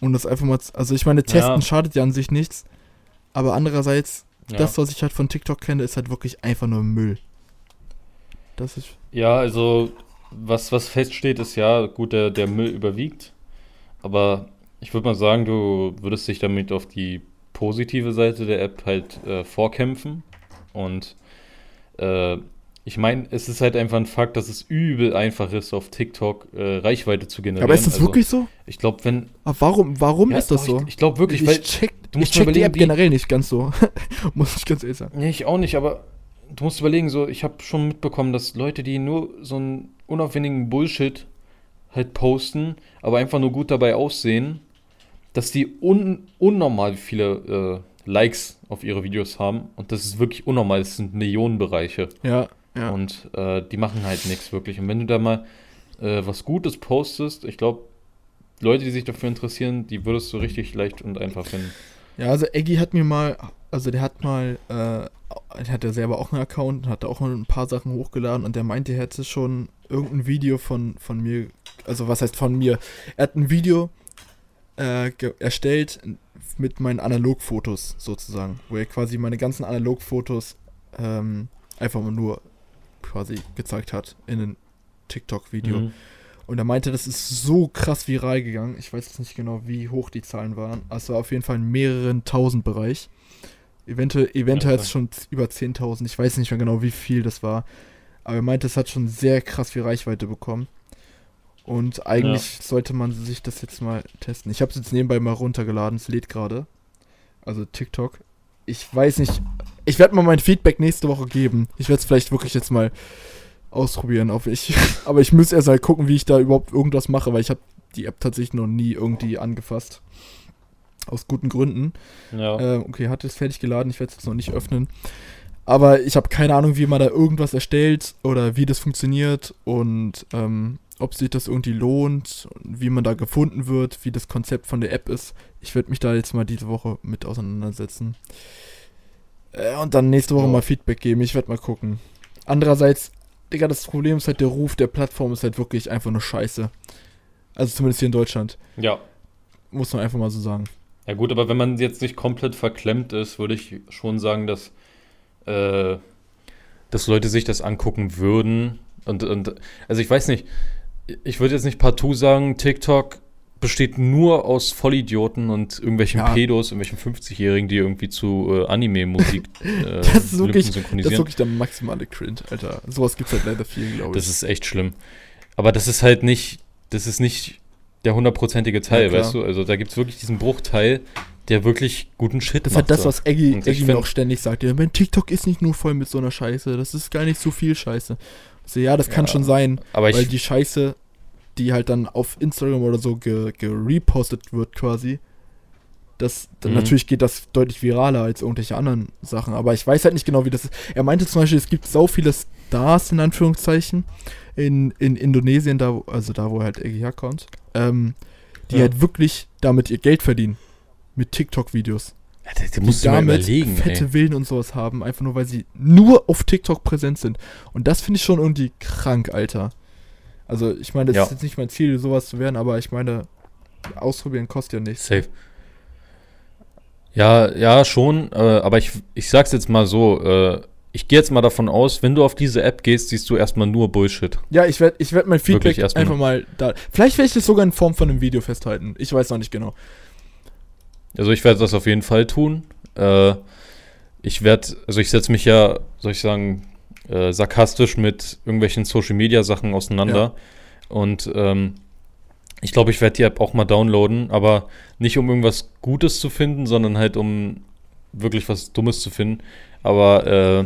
Und das einfach mal, also ich meine, testen Ja. schadet ja an sich nichts. Aber andererseits, Ja. das, was ich halt von TikTok kenne, ist halt wirklich einfach nur Müll. Das ist, Ja, also was, was feststeht, ist ja, gut, der, der Müll überwiegt. Aber ich würde mal sagen, du würdest dich damit auf die positive Seite der App halt äh, vorkämpfen. Und äh, ich meine, es ist halt einfach ein Fakt, dass es übel einfach ist, auf TikTok äh, Reichweite zu generieren. aber ist das Also, wirklich so? Ich glaube, wenn. Aber warum, warum Ja, ist das so? Ich, ich glaube wirklich, ich weil. check, du ich musst check mal die App generell nicht ganz so. Muss ich ganz ehrlich sagen. Nee, ich auch nicht, aber du musst überlegen, so, ich habe schon mitbekommen, dass Leute, die nur so einen unaufwendigen Bullshit halt posten, aber einfach nur gut dabei aussehen, dass die un unnormal viele äh, Likes auf ihre Videos haben und das ist wirklich unnormal, das sind Millionenbereiche Ja, ja. und äh, die machen halt nichts wirklich und wenn du da mal äh, was Gutes postest, ich glaube, Leute, die sich dafür interessieren, die würdest du richtig leicht und einfach finden. Ja, also Eggy hat mir mal, also der hat mal, äh, der hat ja selber auch einen Account und hat da auch ein paar Sachen hochgeladen und der meinte, er hätte schon irgendein Video von, von mir, also was heißt von mir, er hat ein Video äh, erstellt mit meinen Analogfotos sozusagen, wo er quasi meine ganzen Analogfotos ähm, einfach nur quasi gezeigt hat in einem TikTok-Video. Mhm. Und er meinte, das ist so krass viral gegangen. Ich weiß jetzt nicht genau, wie hoch die Zahlen waren. war auf jeden Fall in mehreren tausend Bereich. Eventuell, eventuell Ja, jetzt schon über 10.000. Ich weiß nicht mehr genau, wie viel das war. Aber er meinte, es hat schon sehr krass viel Reichweite bekommen. Und eigentlich sollte man sich das jetzt mal testen. Ich habe es jetzt nebenbei mal runtergeladen. Es lädt gerade. Also TikTok. Ich weiß nicht. Ich werde mal mein Feedback nächste Woche geben. Ich werde es vielleicht wirklich jetzt mal ausprobieren, ob ich. Aber ich muss erst mal gucken, wie ich da überhaupt irgendwas mache, weil ich habe die App tatsächlich noch nie irgendwie angefasst. Aus guten Gründen. Ja. Äh, okay, hat es fertig geladen, ich werde es jetzt noch nicht öffnen. Aber ich habe keine Ahnung, wie man da irgendwas erstellt oder wie das funktioniert und ähm, ob sich das irgendwie lohnt, wie man da gefunden wird, wie das Konzept von der App ist. Ich werde mich da jetzt mal diese Woche mit auseinandersetzen. Äh, und dann nächste Woche Ja. mal Feedback geben. Ich werde mal gucken. Andererseits, Digga, das Problem ist halt, der Ruf der Plattform ist halt wirklich einfach nur scheiße. Also zumindest hier in Deutschland. ja. Muss man einfach mal so sagen. Ja gut, aber wenn man jetzt nicht komplett verklemmt ist, würde ich schon sagen, dass, äh, dass Leute sich das angucken würden. Und, und also ich weiß nicht, ich würde jetzt nicht partout sagen, TikTok besteht nur aus Vollidioten und irgendwelchen Ja. Pedos, irgendwelchen 50-Jährigen, die irgendwie zu äh, Anime-Musik äh, Das ist wirklich- Lippen Das ist synchronisieren. wirklich der maximale Cringe, Alter. Sowas gibt's halt leider viel, glaube ich. Das ist echt schlimm. Aber das ist halt nicht, das ist nicht der hundertprozentige Teil, Ja, weißt du? Also da gibt es wirklich diesen Bruchteil, der wirklich guten Shit Das ist macht. halt das, was Eggy, mir auch ständig sagt. Ja, mein TikTok ist nicht nur voll mit so einer Scheiße. Das ist gar nicht so viel Scheiße. So, ja, das kann Ja, schon sein, Aber ich, weil die Scheiße, die halt dann auf Instagram oder so ge- gerepostet wird quasi, das, dann Mhm. natürlich geht das deutlich viraler als irgendwelche anderen Sachen. Aber ich weiß halt nicht genau, wie das ist. Er meinte zum Beispiel, es gibt so viele Stars in Anführungszeichen in, in Indonesien, da, also da, wo halt Eggy herkommt, ähm, die Ja. halt wirklich damit ihr Geld verdienen. Mit TikTok-Videos. Ja, das, das Die musst du mal damit fette ey. Villen und sowas haben, einfach nur weil sie nur auf TikTok präsent sind. Und das finde ich schon irgendwie krank, Alter. Also ich meine, das Ja. ist jetzt nicht mein Ziel, sowas zu werden, aber ich meine, ausprobieren kostet ja nichts. Safe. Ja, ja, schon, äh, aber ich, ich sag's jetzt mal so, äh, ich gehe jetzt mal davon aus, wenn du auf diese App gehst, siehst du erstmal nur Bullshit. Ja, ich werde ich werd mein Feedback einfach mal da. Vielleicht werde ich das sogar in Form von einem Video festhalten. Ich weiß noch nicht genau. Also ich werde das auf jeden Fall tun. Äh, ich werde, also ich setze mich ja, soll ich sagen, äh, sarkastisch mit irgendwelchen Social Media Sachen auseinander. Und ähm, ich glaube, ich werde die App auch mal downloaden, aber nicht um irgendwas Gutes zu finden, sondern halt um wirklich was Dummes zu finden. Aber äh,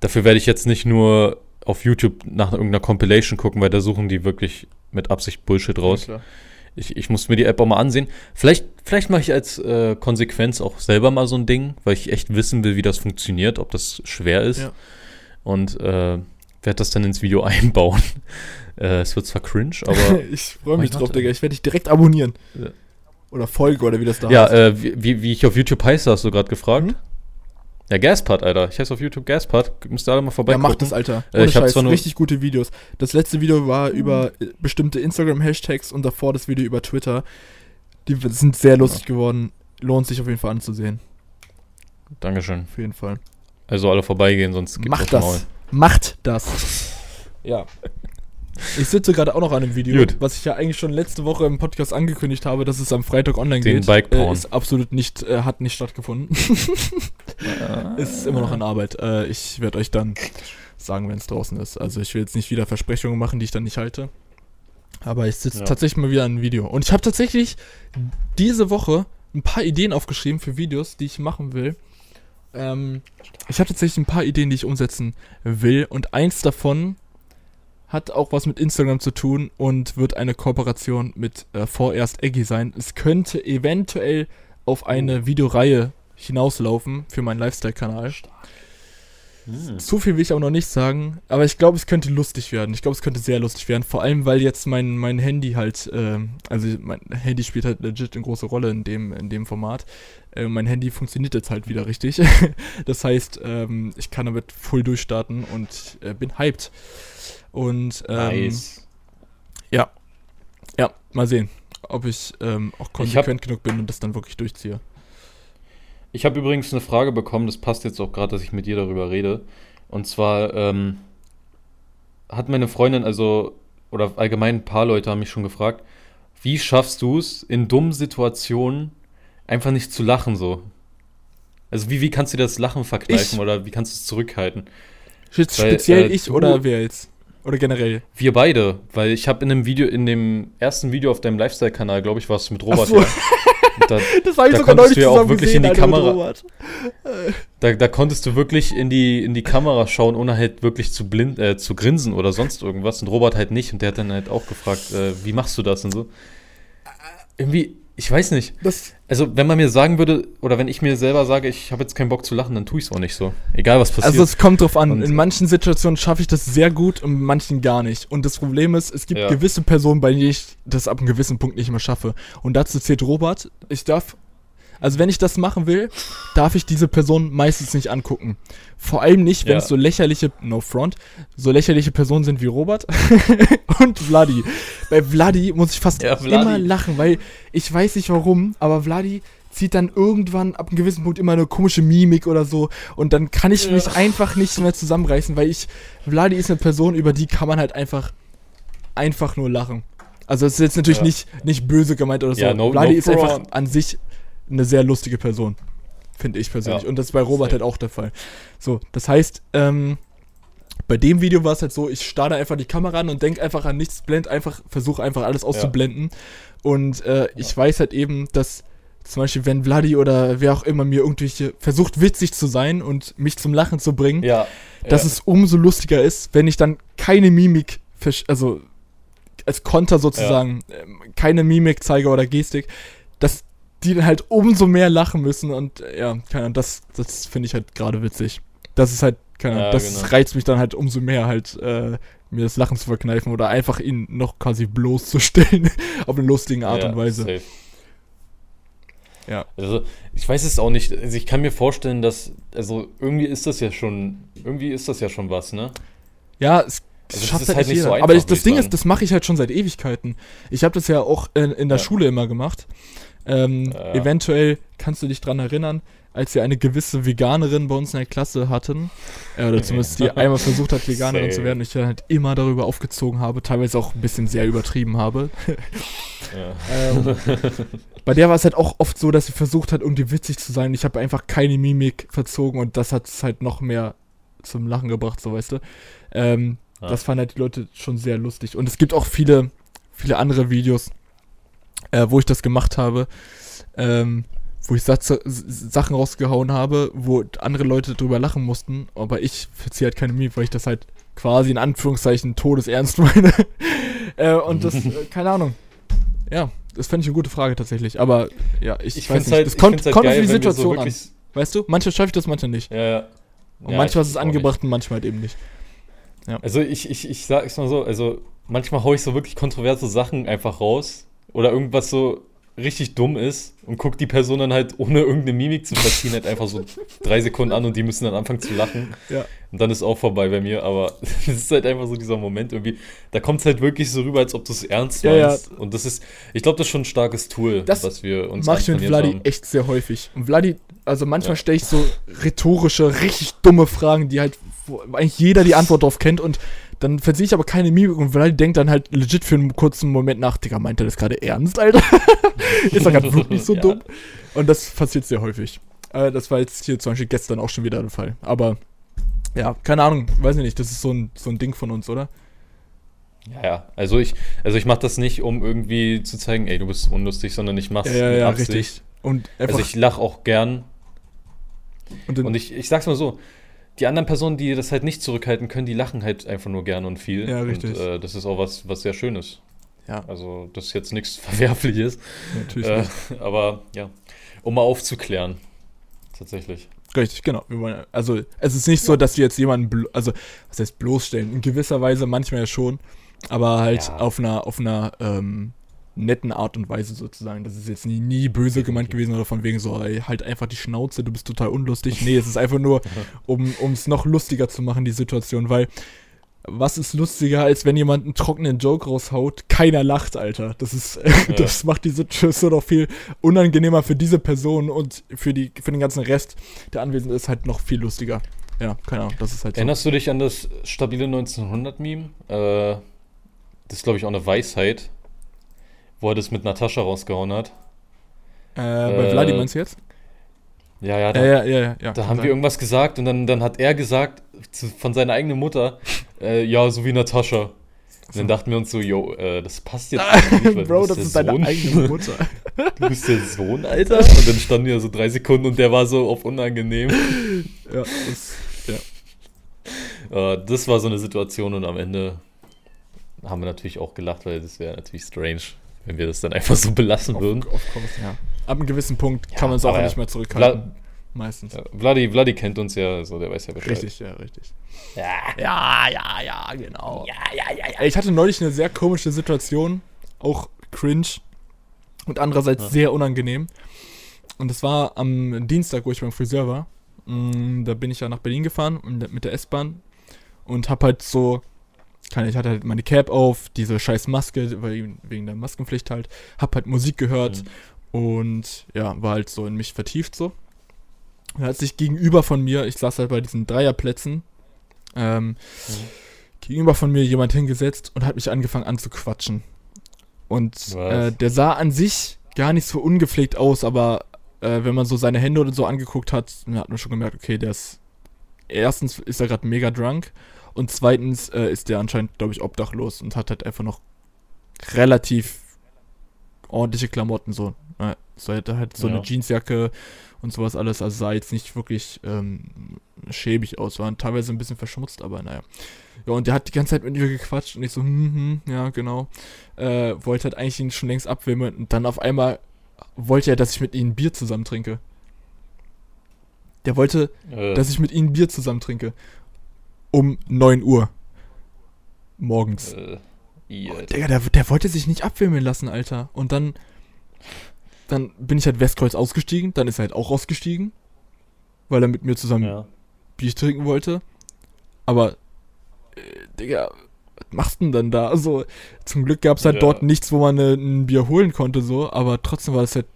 dafür werde ich jetzt nicht nur auf YouTube nach irgendeiner Compilation gucken, weil da suchen die wirklich mit Absicht Bullshit raus. Ja. Ich, ich muss mir die App auch mal ansehen. Vielleicht, vielleicht mache ich als äh, Konsequenz auch selber mal so ein Ding, weil ich echt wissen will, wie das funktioniert, ob das schwer ist. Ja. Und äh, werde das dann ins Video einbauen. äh, es wird zwar cringe, aber ich freue mich drauf? Digga. Ich werde dich direkt abonnieren. Ja. Oder Folge oder wie das da ja, heißt. äh, wie, wie, ich auf YouTube heiße, hast du gerade gefragt. Mhm. Ja, Gaspard, Alter. Ich heiße auf YouTube Gaspard. Müsst ihr alle mal Ja, vorbei. mach das, Alter. Äh, Ohne ich hab Scheiß, zwar richtig gute Videos. Das letzte Video war über äh, bestimmte Instagram-Hashtags und davor das Video über Twitter. Die sind sehr lustig geworden. Lohnt sich auf jeden Fall anzusehen. Dankeschön. Auf jeden Fall. Also alle vorbeigehen, sonst gibt's Macht aufs Maul. das. Macht das. Ja. Ich sitze gerade auch noch an einem Video, Gut. was ich ja eigentlich schon letzte Woche im Podcast angekündigt habe, dass es am Freitag online Den geht. Bike äh, ist absolut nicht, äh, hat nicht stattgefunden. ist immer noch an Arbeit. Äh, ich werde euch dann sagen, wenn es draußen ist. Also ich will jetzt nicht wieder Versprechungen machen, die ich dann nicht halte. Aber ich sitze Ja. tatsächlich mal wieder an einem Video. Und ich habe tatsächlich diese Woche ein paar Ideen aufgeschrieben für Videos, die ich machen will. Ähm, ich habe tatsächlich ein paar Ideen, die ich umsetzen will. Und eins davon hat auch was mit Instagram zu tun und wird eine Kooperation mit äh, vorerst Eggy sein. Es könnte eventuell auf eine Videoreihe hinauslaufen für meinen Lifestyle-Kanal. Hm. Zu viel will ich auch noch nicht sagen, aber ich glaube, es könnte lustig werden. Ich glaube, es könnte sehr lustig werden. Vor allem, weil jetzt mein, mein Handy halt, ähm, also mein Handy spielt halt legit eine große Rolle in dem, in dem Format. Äh, mein Handy funktioniert jetzt halt wieder richtig. das heißt, ähm, ich kann damit full durchstarten und äh, bin hyped. Und ähm, ja, ja, mal sehen, ob ich ähm, auch Ich hab- konsequent genug bin und das dann wirklich durchziehe. Ich habe übrigens eine Frage bekommen, das passt jetzt auch gerade, dass ich mit dir darüber rede. Und zwar ähm, hat meine Freundin, also, oder allgemein ein paar Leute haben mich schon gefragt, wie schaffst du es in dummen Situationen einfach nicht zu lachen so? Also wie, wie kannst du das Lachen verkneifen Ich- oder wie kannst du es zurückhalten? Jetzt Weil, speziell äh, ich oder wer jetzt? Oder generell? Wir beide, weil ich habe in dem Video, in dem ersten Video auf deinem Lifestyle-Kanal, glaube ich, war es mit Robert. so. ja. Da, Das habe Da konntest du ja auch wirklich in die Kamera- Robert. Da, da konntest du wirklich in die, in die Kamera schauen, ohne halt wirklich zu blind, äh, zu grinsen oder sonst irgendwas. Und Robert halt nicht. Und der hat dann halt auch gefragt, äh, wie machst du das und so. Irgendwie, ich weiß nicht. Das, Also, wenn man mir sagen würde, oder wenn ich mir selber sage, ich habe jetzt keinen Bock zu lachen, dann tue ich es auch nicht so. Egal was passiert. also es kommt drauf an. Und- in manchen Situationen schaffe ich das sehr gut und in manchen gar nicht. Und das Problem ist, es gibt Ja. gewisse Personen, bei denen ich das ab einem gewissen Punkt nicht mehr schaffe. Und dazu zählt Robert. Ich darf, also wenn ich das machen will, darf ich diese Person meistens nicht angucken. Vor allem nicht, wenn Ja. es so lächerliche, no front, so lächerliche Personen sind wie Robert und Vladi. Bei Vladi muss ich fast Ja, immer lachen, weil ich weiß nicht warum, aber Vladi zieht dann irgendwann ab einem gewissen Punkt immer eine komische Mimik oder so und dann kann ich mich einfach nicht mehr zusammenreißen, weil ich, Vladi ist eine Person, über die kann man halt einfach, einfach nur lachen. Also es ist jetzt natürlich Ja. nicht, nicht böse gemeint oder so. Ja, no- Vladi no ist einfach front. an sich eine sehr lustige Person. Finde ich persönlich. Ja. Und das ist bei Robert halt auch der Fall. So, das heißt, ähm, bei dem Video war es halt so, ich starte einfach die Kamera an und denke einfach an nichts, blend einfach, versuche einfach alles auszublenden. Und äh, ich weiß halt eben, dass zum Beispiel, wenn Vladi oder wer auch immer mir irgendwelche versucht, witzig zu sein und mich zum Lachen zu bringen, ja. dass ja. es umso lustiger ist, wenn ich dann keine Mimik, also als Konter sozusagen, ähm, keine Mimik zeige oder Gestik, dass die dann halt umso mehr lachen müssen und ja, keine Ahnung, das, das finde ich halt gerade witzig. das ist halt, keine Ahnung, Ja, das genau. reizt mich dann halt umso mehr halt, äh, mir das Lachen zu verkneifen oder einfach ihn noch quasi bloßzustellen auf eine lustige Art Ja, und Weise. safe. Ja. Also, ich weiß es auch nicht. Also, ich kann mir vorstellen, dass, also, irgendwie ist das ja schon, irgendwie ist das ja schon was, ne? Ja, es Also das schafft ist halt, halt nicht nicht so jeder. einfach, Aber ich, das Ding sagen. ist, das mache ich halt schon seit Ewigkeiten. Ich habe das ja auch in, in der Ja. Schule immer gemacht. Ähm, Ja. Eventuell kannst du dich dran erinnern, als wir eine gewisse Veganerin bei uns in der Klasse hatten, äh, oder zumindest die einmal versucht hat, Veganerin zu werden, und ich dann halt immer darüber aufgezogen habe, teilweise auch ein bisschen sehr übertrieben habe. Ähm, bei der war es halt auch oft so, dass sie versucht hat, irgendwie witzig zu sein. Ich habe einfach keine Mimik verzogen und das hat es halt noch mehr zum Lachen gebracht, so weißt du. Ähm, Ja. Das fanden halt die Leute schon sehr lustig. Und es gibt auch viele, viele andere Videos, äh, wo ich das gemacht habe, ähm, wo ich Satze, S- Sachen rausgehauen habe, wo andere Leute drüber lachen mussten, aber ich verziehe halt keine Mimik, weil ich das halt quasi in Anführungszeichen todesernst meine. äh, und das, äh, keine Ahnung. Ja, das fände ich eine gute Frage tatsächlich. Aber ja, ich, Ich weiß finde nicht. halt, das kommt, halt kommt geil, auf die wir so Situation an. Weißt du? Manchmal schaffe ich das, manchmal nicht. Ja, ja. Und Ja, manchmal ist es angebracht und manchmal halt eben nicht. Also ich, ich, ich sag's mal so, also manchmal hau ich so wirklich kontroverse Sachen einfach raus oder irgendwas so richtig dumm ist und guck die Person dann halt ohne irgendeine Mimik zu verziehen halt einfach so drei Sekunden an und die müssen dann anfangen zu lachen Ja. und dann ist auch vorbei bei mir, aber es ist halt einfach so dieser Moment irgendwie, da kommt es halt wirklich so rüber, als ob du es ernst Ja, ja. meinst und das ist, ich glaube, das ist schon ein starkes Tool, Das was wir uns Mach ich mit Vladi haben. echt sehr häufig. Und Vladi, also manchmal Ja. stelle ich so rhetorische, richtig dumme Fragen, die halt, wo eigentlich jeder die Antwort drauf kennt und dann verziehe ich aber keine Mimik und Vladi denkt dann halt legit für einen kurzen Moment nach, Digga, meint er das gerade ernst, Alter? ist er gerade wirklich so Ja. dumm? Und das passiert sehr häufig. Äh, das war jetzt hier zum Beispiel gestern auch schon wieder der Fall. Aber ja, keine Ahnung, weiß ich nicht, das ist so ein, so ein Ding von uns, oder? Ja, ja, also ich, also ich mache das nicht, um irgendwie zu zeigen, ey, du bist unlustig, sondern ich mach's Ja, ja, ja, Absicht. richtig. Und Also ich lache auch gern und Und ich, ich sag's mal so, die anderen Personen, die das halt nicht zurückhalten können, die lachen halt einfach nur gern und viel. Ja, richtig. Und äh, das ist auch was, was sehr Schönes. ja, Also das ist jetzt nichts Verwerfliches. natürlich Äh, nicht. aber ja, um mal aufzuklären. Tatsächlich. Richtig, genau. Wollen, also es ist nicht so, dass wir jetzt jemanden, also was heißt bloßstellen? In gewisser Weise manchmal ja schon, aber halt Ja. auf einer, auf einer ähm, netten Art und Weise sozusagen. Das ist jetzt nie, nie böse gemeint gewesen oder von wegen so, ey, halt einfach die Schnauze, du bist total unlustig. Nee, es ist einfach nur, um es noch lustiger zu machen, die Situation, weil was ist lustiger, als wenn jemand einen trockenen Joke raushaut, keiner lacht, Alter. Das ist, das macht die Situation noch viel unangenehmer für diese Person und für die, für den ganzen Rest, der anwesend ist, halt noch viel lustiger. Ja, keine Ahnung, das ist halt so. Erinnerst du dich an das stabile 1900-Meme? Äh, das ist, glaube ich, auch eine Weisheit, wo er das mit Natascha rausgehauen hat. Äh, bei äh, Vladi meinst du jetzt? Ja, ja, da, Ja, ja, ja, ja. ja da haben sein. wir irgendwas gesagt und dann, dann hat er gesagt zu, von seiner eigenen Mutter, äh, ja, so wie Natascha. Und So. dann dachten wir uns so, yo, äh, das passt jetzt nicht, Bro, das ist deine Sohn. eigene Mutter. Du bist der Sohn, Alter. Und dann standen wir so drei Sekunden und der war so auf unangenehm. ja, das, Äh, das war so eine Situation und am Ende haben wir natürlich auch gelacht, weil das wäre natürlich strange, wenn wir das dann einfach so belassen würden. Of, of course, ja. Ab einem gewissen Punkt Ja, kann man es auch nicht mehr zurückhalten. Meistens. ja, Vladi, Vladi kennt uns ja, also der weiß ja Bescheid. Richtig, ja, richtig. Ja. Ja, ja, ja, genau. Ja, ja, ja, ja. Ich hatte neulich eine sehr komische Situation, auch cringe und andererseits Ja. sehr unangenehm. Und das war am Dienstag, wo ich beim Friseur war. Mm, Da bin ich ja nach Berlin gefahren mit der S-Bahn und hab halt so, keine, ich hatte halt meine Cap auf, diese scheiß Maske, weil wegen der Maskenpflicht halt, hab halt Musik gehört und ja, war halt so in mich vertieft so. Und da hat sich gegenüber von mir, ich saß halt bei diesen Dreierplätzen, ähm, gegenüber von mir jemand hingesetzt und hat mich angefangen anzuquatschen. Und äh, der sah an sich gar nicht so ungepflegt aus, aber äh, wenn man so seine Hände oder so angeguckt hat, hat man schon gemerkt, okay, der ist. Erstens ist er gerade mega drunk und zweitens äh, ist der anscheinend, glaube ich, obdachlos und hat halt einfach noch relativ ordentliche Klamotten so. Äh, so hatte halt so Ja. eine Jeansjacke und sowas alles, also sah jetzt nicht wirklich ähm, schäbig aus, war teilweise ein bisschen verschmutzt, aber naja. Ja, und der hat die ganze Zeit mit mir gequatscht und ich so, hm, hm, ja, genau. Äh, wollte halt eigentlich ihn schon längst abwimmeln und dann auf einmal wollte er, dass ich mit ihm Bier zusammen trinke. Der wollte, Äh, dass ich mit ihm Bier zusammen trinke. Um 9 Uhr. Morgens. äh, Alter. Digga, der, der wollte sich nicht abwimmeln lassen, Alter. Und dann, dann bin ich halt Westkreuz ausgestiegen, dann ist er halt auch ausgestiegen, weil er mit mir zusammen Ja. Bier trinken wollte. Aber, äh, Digga, was machst du denn dann da? Also, zum Glück gab es halt Ja. dort nichts, wo man äh, ein Bier holen konnte, so, aber trotzdem war es halt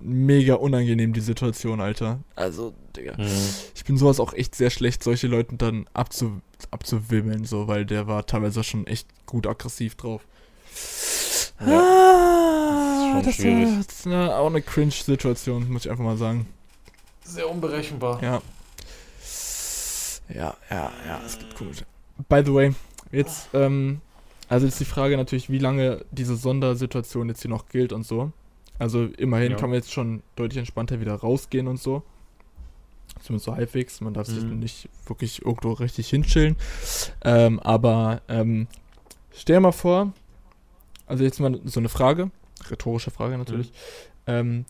mega unangenehm, die Situation, Alter. Also, Digga. Mhm. Ich bin sowas auch echt sehr schlecht, solche Leuten dann abzu, abzuwimmeln, so, weil der war teilweise schon echt gut aggressiv drauf. Ja. Ah, Das ist schon war schwierig. jetzt eine, auch eine Cringe-Situation, muss ich einfach mal sagen. Sehr unberechenbar. Ja. Ja, ja, ja, es gibt komische. By the way, jetzt, ähm, also jetzt die Frage natürlich, wie lange diese Sondersituation jetzt hier noch gilt und so. Also immerhin Ja. kann man jetzt schon deutlich entspannter wieder rausgehen und so. Zumindest so halbwegs. Man darf sich Mhm. nicht wirklich irgendwo richtig hinchillen. Ähm, aber ähm, stell dir mal vor, also jetzt mal so eine Frage, rhetorische Frage natürlich. Ähm,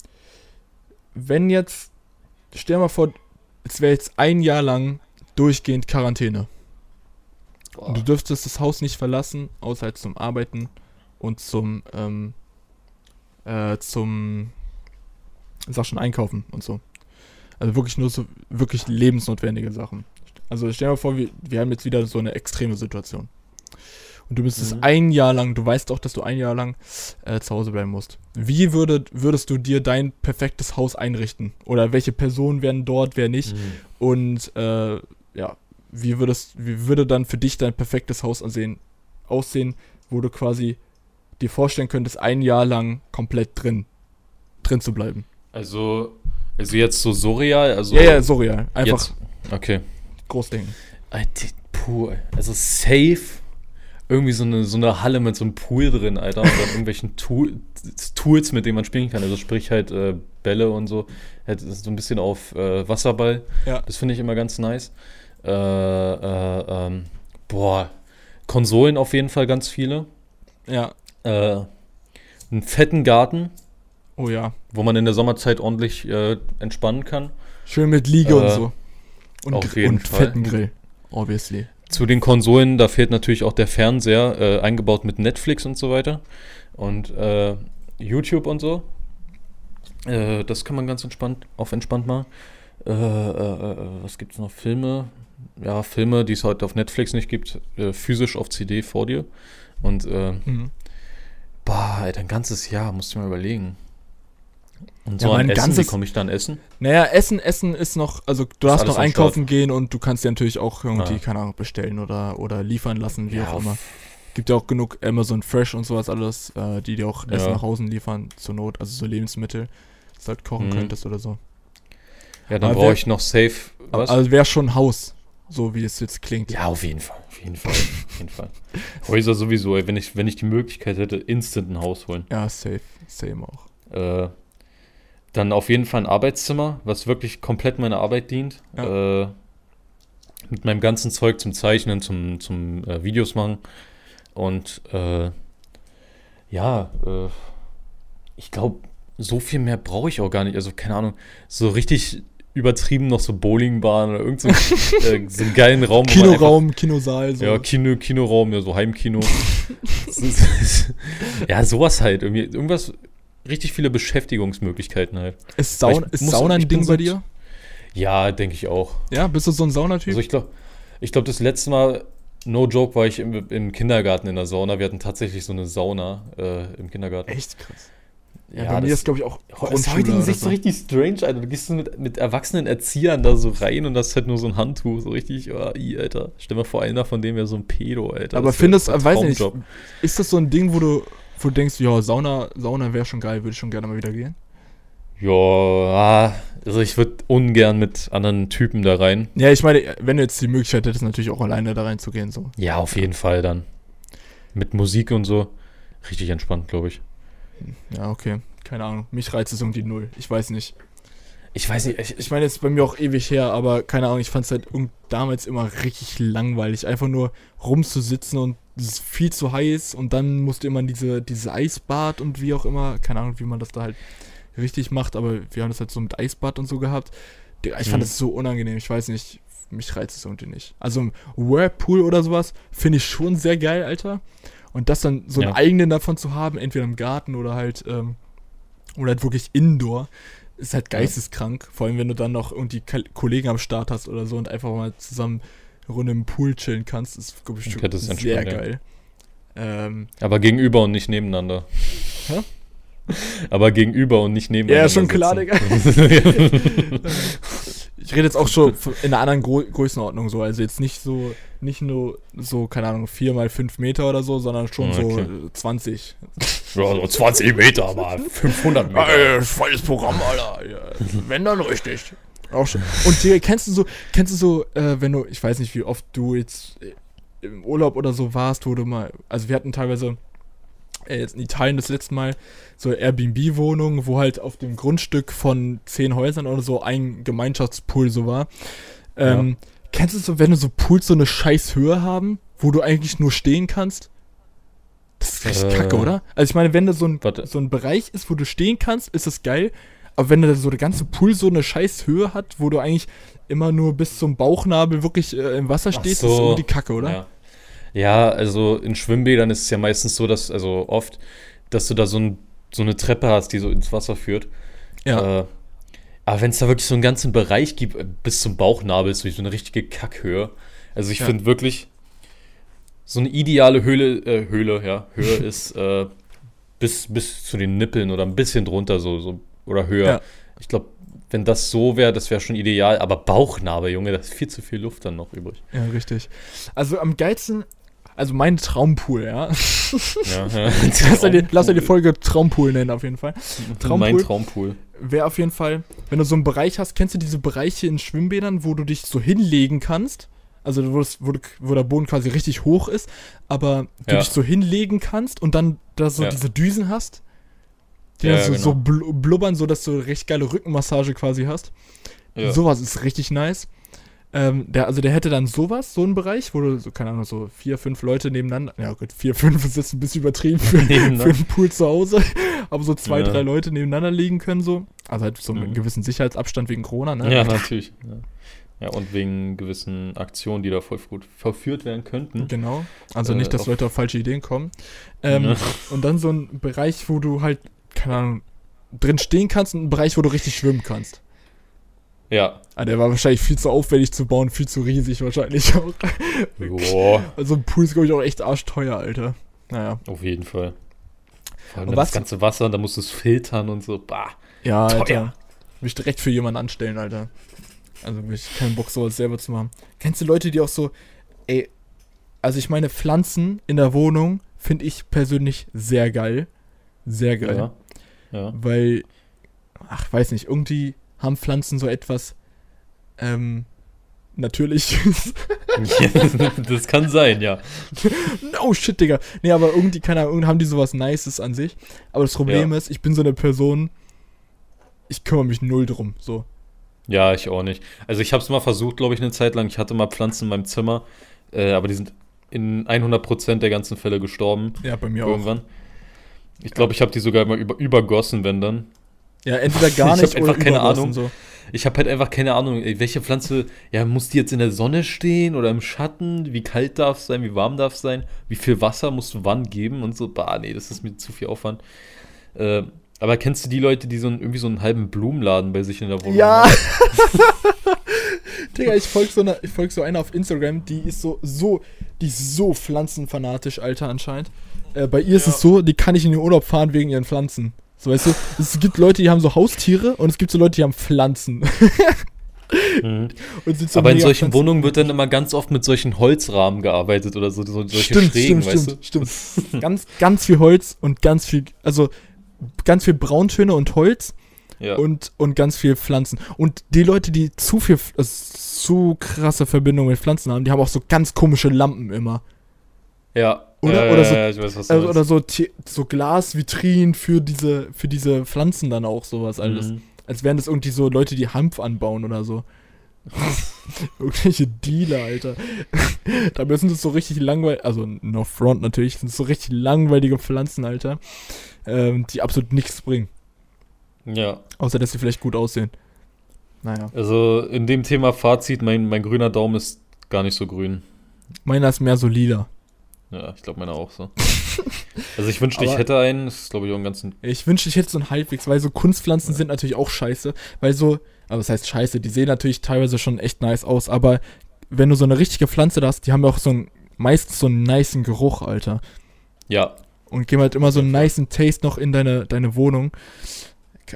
wenn jetzt, stell dir mal vor, es wäre jetzt ein Jahr lang durchgehend Quarantäne. Boah. Und du dürftest das Haus nicht verlassen, außer halt zum Arbeiten und zum, ähm, äh, zum, sag schon, Einkaufen und so. Also wirklich nur so, wirklich lebensnotwendige Sachen. Also stell dir mal vor, wir, wir haben jetzt wieder so eine extreme Situation. Und du müsstest Mhm. ein Jahr lang, du weißt auch, dass du ein Jahr lang äh, zu Hause bleiben musst. Wie würde, würdest du dir dein perfektes Haus einrichten? Oder welche Personen wären dort, wer nicht? Mhm. Und äh, ja, wie würdest, wie würde dann für dich dein perfektes Haus aussehen, aussehen, wo du quasi dir vorstellen könntest, ein Jahr lang komplett drin, drin zu bleiben? Also, also jetzt so surreal, also ja, ja, ja. einfach jetzt, okay. groß denken. Alter, puh, also safe irgendwie so eine, so eine Halle mit so einem Pool drin, Alter, und dann irgendwelchen Tool, Tools, mit denen man spielen kann. Also sprich halt äh, Bälle und so. Halt so ein bisschen auf äh, Wasserball. Ja. Das finde ich immer ganz nice. Äh, äh, ähm, boah, Konsolen auf jeden Fall ganz viele. Ja, Äh, einen fetten Garten, oh ja. wo man in der Sommerzeit ordentlich äh, entspannen kann. Schön mit Liege und Äh, so. Und, auf jeden und Fall. fetten Grill. Obviously. Zu den Konsolen, da fehlt natürlich auch der Fernseher, äh, eingebaut mit Netflix und so weiter. Und äh, YouTube und so. Äh, das kann man ganz entspannt, auf entspannt machen. Äh, was gibt's noch? Filme? Ja, Filme, die es heute auf Netflix nicht gibt, äh, physisch auf CD vor dir. Und äh, Mhm. Boah, Alter, ein ganzes Jahr, musst du mal überlegen. Und Ja, so an mein Essen, wie ganzes- komme ich da an Essen? Naja, Essen, Essen ist noch, also du darfst alles noch einkaufen gehen und du kannst dir natürlich auch irgendwie, Ah. keine Ahnung, bestellen oder, oder liefern lassen, wie Ja, auch immer. Gibt ja auch genug Amazon Fresh und sowas alles, äh, die dir auch Essen Ja. nach Hause liefern, zur Not, also so Lebensmittel, dass du halt kochen Mhm. könntest oder so. Ja, dann brauche ich noch safe. Was? Also wäre schon Haus, so wie es jetzt klingt. Ja, auf jeden Fall. Auf jeden Fall. Auf jeden Fall. Häuser sowieso, ey. Wenn ich, wenn ich die Möglichkeit hätte, instant ein Haus holen. Ja, safe, same auch. Äh, dann auf jeden Fall ein Arbeitszimmer, was wirklich komplett meiner Arbeit dient. Äh, mit meinem ganzen Zeug zum Zeichnen, zum, zum äh, Videos machen. Und äh, ja, äh, ich glaube, so viel mehr brauche ich auch gar nicht. Also, keine Ahnung, so richtig übertrieben noch so Bowlingbahn oder irgend so, äh, so einen geilen Raum. man einfach- Kinoraum, Kinosaal, so. ja, Kino, Kinoraum, ja, so Heimkino. Ja, sowas halt. Irgendwie, irgendwas, richtig viele Beschäftigungsmöglichkeiten halt. ist Sauna, ich ist Sauna ein Ding so bei dir? Ja, denke ich auch. Ja, bist du so ein Saunatyp? Also ich glaube, ich glaub, das letzte Mal, no joke, war ich im, im Kindergarten in der Sauna. Wir hatten tatsächlich so eine Sauna äh, im Kindergarten. Echt krass. Ja, Ja, bei mir das- ist, glaube ich, auch Oh, ist Grundschule heute oder sich so richtig strange, Alter. Du gehst so mit, mit erwachsenen Erziehern da so rein und das ist halt nur so ein Handtuch. So richtig, oh, i, Alter. Stell mal vor, einer von denen wäre so ein Pedo, Alter. Aber findest, ein weiß nicht, ist das so ein Ding, wo du, wo du denkst, ja, Sauna, Sauna wäre schon geil, würde ich schon gerne mal wieder gehen? Ja, also ich würde ungern mit anderen Typen da rein. Ja, ich meine, wenn du jetzt die Möglichkeit hättest, natürlich auch alleine da reinzugehen, so. Ja, auf jeden Fall dann. Mit Musik und so. Richtig entspannt, glaube ich. Ja, okay. Keine Ahnung. Mich reizt es irgendwie null. Ich weiß nicht. Ich weiß nicht, ich, Ich meine, jetzt bei mir auch ewig her, aber keine Ahnung, ich fand es halt damals immer richtig langweilig, einfach nur rumzusitzen und es ist viel zu heiß und dann musste immer in diese, diese Eisbad und wie auch immer, keine Ahnung, wie man das da halt richtig macht, aber wir haben das halt so mit Eisbad und so gehabt. Ich fand Mhm. das so unangenehm. Ich weiß nicht, mich reizt es irgendwie nicht. Also ein Whirlpool oder sowas finde ich schon sehr geil, Alter. Und das dann so einen Ja. eigenen davon zu haben, entweder im Garten oder halt, ähm, oder halt wirklich indoor, ist halt Ja. geisteskrank. Vor allem, wenn du dann noch irgendwie Kollegen am Start hast oder so und einfach mal zusammen eine Runde im Pool chillen kannst, ist, glaube ich, schon sehr entspannt, ja. geil. Ähm, Aber gegenüber und nicht nebeneinander. Hä? Aber gegenüber und nicht nebeneinander. Ja, schon klar, sitzen. ich rede jetzt auch schon in einer anderen Gro Größenordnung so, also jetzt nicht so, nicht nur so, keine Ahnung, 4 mal 5 Meter oder so, sondern schon so Okay. äh, 20. ja, so 20 Meter, aber 500 Meter. volles Programm, Alter. Ja, wenn dann richtig. Auch schon. Und Digga, kennst du so, kennst du so, äh, wenn du, ich weiß nicht, wie oft du jetzt im Urlaub oder so warst, wo du mal, also wir hatten teilweise äh, jetzt in Italien das letzte Mal so Airbnb-Wohnungen, wo halt auf dem Grundstück von zehn Häusern oder so ein Gemeinschaftspool so war. Ähm, Kennst du so, wenn du so Pools so eine scheiß Höhe haben, wo du eigentlich nur stehen kannst? Das ist richtig Äh, kacke, oder? Also ich meine, wenn da so ein, warte. so ein Bereich ist, wo du stehen kannst, ist das geil. Aber wenn da so der ganze Pool so eine scheiß Höhe hat, wo du eigentlich immer nur bis zum Bauchnabel wirklich äh, im Wasser Ach stehst, so. ist irgendwie kacke, oder? Ja. Ja, also in Schwimmbädern ist es ja meistens so, dass, also oft, dass du da so, ein, so eine Treppe hast, die so ins Wasser führt. Ja. Äh, aber wenn es da wirklich so einen ganzen Bereich gibt, äh, bis zum Bauchnabel, ist so eine richtige Kackhöhe. Also ich Ja. finde wirklich, so eine ideale Höhle, äh, Höhle, ja, Höhe ist äh, bis, bis zu den Nippeln oder ein bisschen drunter so, so oder höher. Ja. Ich glaube, wenn das so wäre, das wäre schon ideal. Aber Bauchnabel, Junge, da ist viel zu viel Luft dann noch übrig. Ja, richtig. Also am geilsten, also mein Traumpool, ja. Ja, ja. lass dir die, lass dir die Folge Traumpool nennen, auf jeden Fall. Traumpool. Mein Traumpool. Wäre auf jeden Fall, wenn du so einen Bereich hast, kennst du diese Bereiche in Schwimmbädern, wo du dich so hinlegen kannst? Also wo, das, wo, du, wo der Boden quasi richtig hoch ist, aber du Ja. dich so hinlegen kannst und dann da so diese Düsen hast, die Ja, dann so, genau. so bl blubbern, so dass du recht geile Rückenmassage quasi hast. Sowas ist richtig nice. Ähm, der, also der hätte dann sowas, so einen Bereich, wo du, so, keine Ahnung, so vier, fünf Leute nebeneinander, ja gut, vier, fünf ist jetzt ein bisschen übertrieben für, für einen Pool zu Hause, aber so zwei, Ja. drei Leute nebeneinander liegen können so. Also halt so mit einem Mhm. gewissen Sicherheitsabstand wegen Corona, ne? Ja, natürlich. Ja. ja, und wegen gewissen Aktionen, die da voll gut verführt werden könnten. Genau. Also Äh, nicht, dass auf- Leute auf falsche Ideen kommen. Ähm, Ne? Und dann so ein Bereich, wo du halt, keine Ahnung, drin stehen kannst und ein Bereich, wo du richtig schwimmen kannst. Ja. Ah, der war wahrscheinlich viel zu aufwendig zu bauen, viel zu riesig wahrscheinlich auch. Joa, Also ein Pool ist, glaube ich, auch echt arschteuer, Alter. Naja. auf jeden Fall. Vor allem Und das ganze Wasser, da musst du es filtern und so. Bah. Ja, Teuer. Alter. Will ich direkt für jemanden anstellen, Alter. Also hab ich keinen Bock, sowas selber zu machen. Kennst du Leute, die auch so, ey, also ich meine, Pflanzen in der Wohnung finde ich persönlich sehr geil. Sehr geil. Ja. Ja. Weil, ach, weiß nicht, irgendwie haben Pflanzen so etwas, ähm, Natürliches. das kann sein, ja. no shit, Digga. Nee, aber irgendwie, keine Ahnung, haben die sowas Nices an sich. Aber das Problem Ja. ist, ich bin so eine Person, ich kümmere mich null drum, so. Ja, ich auch nicht. Also ich habe es mal versucht, glaube ich, eine Zeit lang. Ich hatte mal Pflanzen in meinem Zimmer, äh, aber die sind in 100% der ganzen Fälle gestorben. Ja, bei mir auch. irgendwann. Ich glaube, ich habe die sogar immer über, übergossen, wenn dann. Ja, entweder gar Ich nicht hab einfach keine Ahnung. So. Ich habe halt einfach keine Ahnung, ey, welche Pflanze, ja, muss die jetzt in der Sonne stehen oder im Schatten? Wie kalt darf es sein? Wie warm darf es sein? Wie viel Wasser musst du wann geben und so? Bah, nee, das ist mir zu viel Aufwand. Äh, aber kennst du die Leute, die so einen, irgendwie so einen halben Blumenladen bei sich in der Wohnung Ja. haben? Digga, ich folge so, einer- ich folg so einer auf Instagram, die ist so, so, die ist so pflanzenfanatisch, Alter, anscheinend. Äh, bei ihr ist Ja. es so, die kann nicht in den Urlaub fahren wegen ihren Pflanzen. So, weißt du, es gibt Leute, die haben so Haustiere und es gibt so Leute, die haben Pflanzen. Mhm. so Aber in solchen Pflanzen- Wohnungen wird dann immer ganz oft mit solchen Holzrahmen gearbeitet oder so, so solche Stimmt, Schrägen, stimmt, weißt stimmt, stimmt. ganz, ganz viel Holz und ganz viel, also ganz viel Brauntöne und Holz du? Ja. und, und ganz viel Pflanzen. Und die Leute, die zu viel, äh, zu krasse Verbindung mit Pflanzen haben, die haben auch so ganz komische Lampen immer. ja. Oder- Ja, oder so- ja, weiß, Also, meinst. oder so, so Glasvitrinen für diese, für diese Pflanzen dann auch sowas alles. Mhm. Als wären das irgendwie so Leute, die Hanf anbauen oder so. Irgendwelche Dealer, Alter. Dabei sind es so richtig langweilig, also no front natürlich, sind so richtig langweilige Pflanzen, Alter, ähm, die absolut nichts bringen. Ja. Außer, dass sie vielleicht gut aussehen. naja. Also in dem Thema Fazit, mein, mein grüner Daumen ist gar nicht so grün. Meiner ist mehr solider. Ja, ich glaube meiner auch so. also ich wünschte, ich hätte einen. Das ist, glaube ich, auch ein ganz... Ich wünschte, ich hätte so einen halbwegs, weil so Kunstpflanzen sind natürlich auch scheiße. Weil so, aber das heißt scheiße, die sehen natürlich teilweise schon echt nice aus, aber wenn du so eine richtige Pflanze da hast, die haben ja auch so einen, meistens so einen nicen Geruch, Alter. Ja, Und geben halt immer so einen nicen Taste noch in deine, deine Wohnung.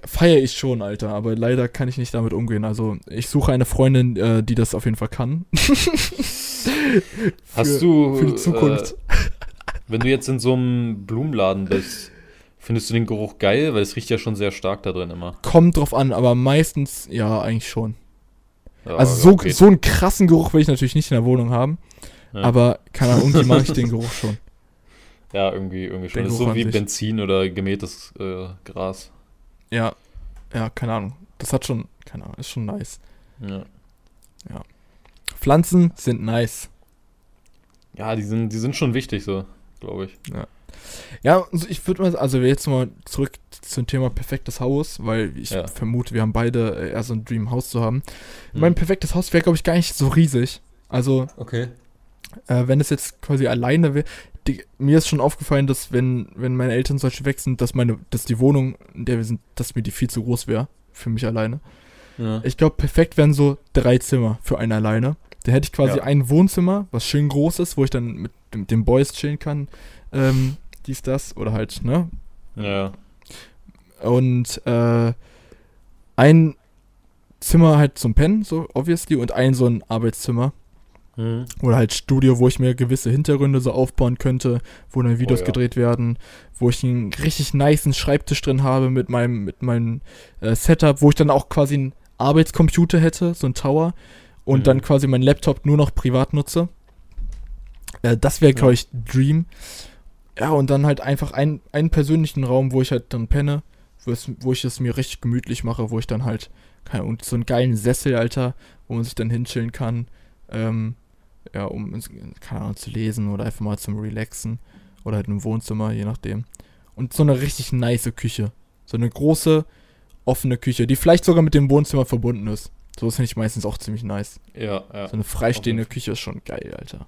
Feiere ich schon, Alter, aber leider kann ich nicht damit umgehen. Also ich suche eine Freundin, äh, die das auf jeden Fall kann. Hast Für- du. für die Zukunft. Äh, wenn du jetzt in so einem Blumenladen bist, findest du den Geruch geil? Weil es riecht ja schon sehr stark da drin immer. Kommt drauf an, aber meistens, ja, eigentlich schon. Ja, also so, okay. so einen krassen Geruch will ich natürlich nicht in der Wohnung haben. Ja. Aber, keine Ahnung, irgendwie mag ich den Geruch schon. Ja, irgendwie, irgendwie schon. Den Das ist so wie sich. Benzin oder gemähtes äh, Gras. Ja, ja, keine Ahnung. Das hat schon, keine Ahnung, ist schon nice. Ja. Pflanzen sind nice. Ja, die sind, die sind schon wichtig, so, glaube ich. Ja, also ich würde mal, also jetzt mal zurück zum Thema perfektes Haus, weil ich Ja. vermute, wir haben beide äh, eher so ein Dream Haus zu haben. Hm. Mein perfektes Haus wäre, glaube ich, gar nicht so riesig. Also, Okay. äh, wenn es jetzt quasi alleine wäre, die- mir ist schon aufgefallen, dass wenn, wenn meine Eltern zum Beispiel weg sind, dass meine, dass die Wohnung, in der wir sind, dass mir die viel zu groß wäre. Für mich alleine. Ja. Ich glaube, perfekt wären so drei Zimmer für einen alleine. Da hätte ich quasi Ja. ein Wohnzimmer, was schön groß ist, wo ich dann mit, mit den Boys chillen kann. Ähm, dies, das. Oder halt, ne? ja. Und äh, ein Zimmer halt zum Pennen, so obviously, und ein so ein Arbeitszimmer. Hm. Oder halt Studio, wo ich mir gewisse Hintergründe so aufbauen könnte, wo dann Videos Oh ja. gedreht werden, wo ich einen richtig niceen Schreibtisch drin habe mit meinem, mit meinem äh, Setup, wo ich dann auch quasi einen Arbeitscomputer hätte, so ein Tower, und Mhm. dann quasi meinen Laptop nur noch privat nutze. Äh, das wäre, glaube Ja. ich, Dream. Ja, und dann halt einfach ein, einen persönlichen Raum, wo ich halt dann penne, wo, ich es mir richtig gemütlich mache, wo ich dann halt, und so einen geilen Sessel, Alter, wo man sich dann hinchillen kann. Ähm, ja, um, ins- keine Ahnung, zu lesen oder einfach mal zum Relaxen. Oder halt im Wohnzimmer, je nachdem. Und so eine richtig nice Küche. So eine große, offene Küche, die vielleicht sogar mit dem Wohnzimmer verbunden ist. So ist finde ich meistens auch ziemlich nice. Ja, ja. So eine freistehende Küche ist schon geil, Alter.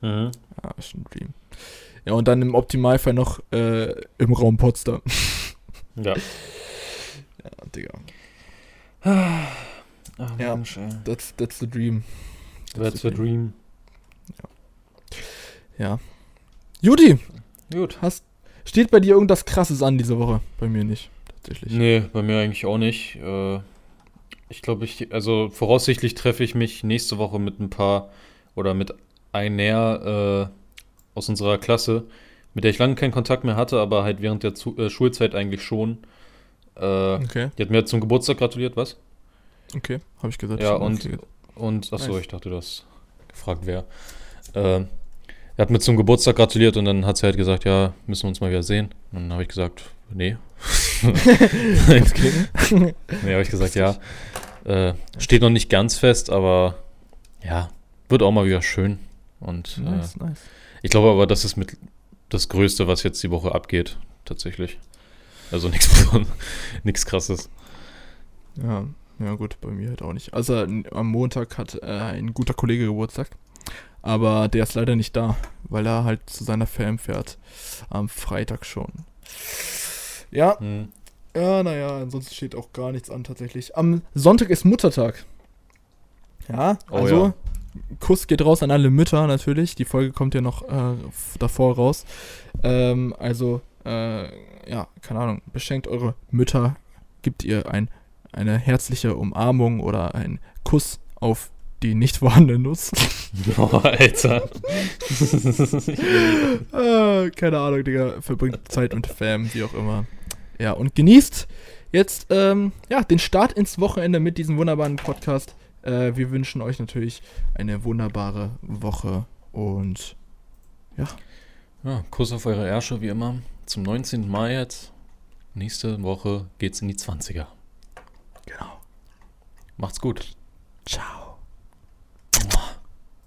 Mhm. Ja, ist ein Dream. Ja, und dann im Optimalfall noch äh, im Raum Potsdam. Ja. Ja, Digga. Ach, Ja. Mensch, ey. That's, that's the dream. That's the dream. Ja. Judy, Gut. hast, steht bei dir irgendwas krasses an diese Woche? Bei mir nicht, tatsächlich. Nee, bei mir eigentlich auch nicht. Äh, ich glaube, ich, also voraussichtlich treffe ich mich nächste Woche mit ein paar oder mit einer äh, aus unserer Klasse, mit der ich lange keinen Kontakt mehr hatte, aber halt während der Zu äh, Schulzeit eigentlich schon. Äh, Okay, Die hat mir zum Geburtstag gratuliert, was? okay, habe ich gesagt. Ja, und. Und achso, Nice. ich dachte, du hast gefragt, wer. Äh, er hat mir zum Geburtstag gratuliert und dann hat sie halt gesagt, ja, müssen wir uns mal wieder sehen. Und dann habe ich gesagt, nee. Nee, habe ich gesagt, ja. Äh, steht noch nicht ganz fest, aber ja, wird auch mal wieder schön. Und äh, nice, nice. ich glaube aber, das ist mit das Größte, was jetzt die Woche abgeht, tatsächlich. Also nichts nichts krasses. Ja, ja gut, bei mir halt auch nicht. Also am Montag hat äh, ein guter Kollege Geburtstag, aber der ist leider nicht da, weil er halt zu seiner Fam fährt. Am Freitag schon. Ja, Hm. ja, naja, ansonsten steht auch gar nichts an tatsächlich. Am Sonntag ist Muttertag. Ja, Oh also ja. Kuss geht raus an alle Mütter natürlich. Die Folge kommt ja noch äh, davor raus. Ähm, also, äh, ja, keine Ahnung, beschenkt eure Mütter, gibt ihr ein, eine herzliche Umarmung oder einen Kuss auf die nicht vorhandene Nuss. Oh, Alter. äh, keine Ahnung, Digga, verbringt Zeit mit Fam, wie auch immer. Ja, und genießt jetzt ähm, ja, den Start ins Wochenende mit diesem wunderbaren Podcast. Äh, wir wünschen euch natürlich eine wunderbare Woche und Ja, Kuss auf eure Ärsche, wie immer. Zum 19. Mai jetzt. Nächste Woche geht's in die 20er. Genau. Macht's gut. Ciao.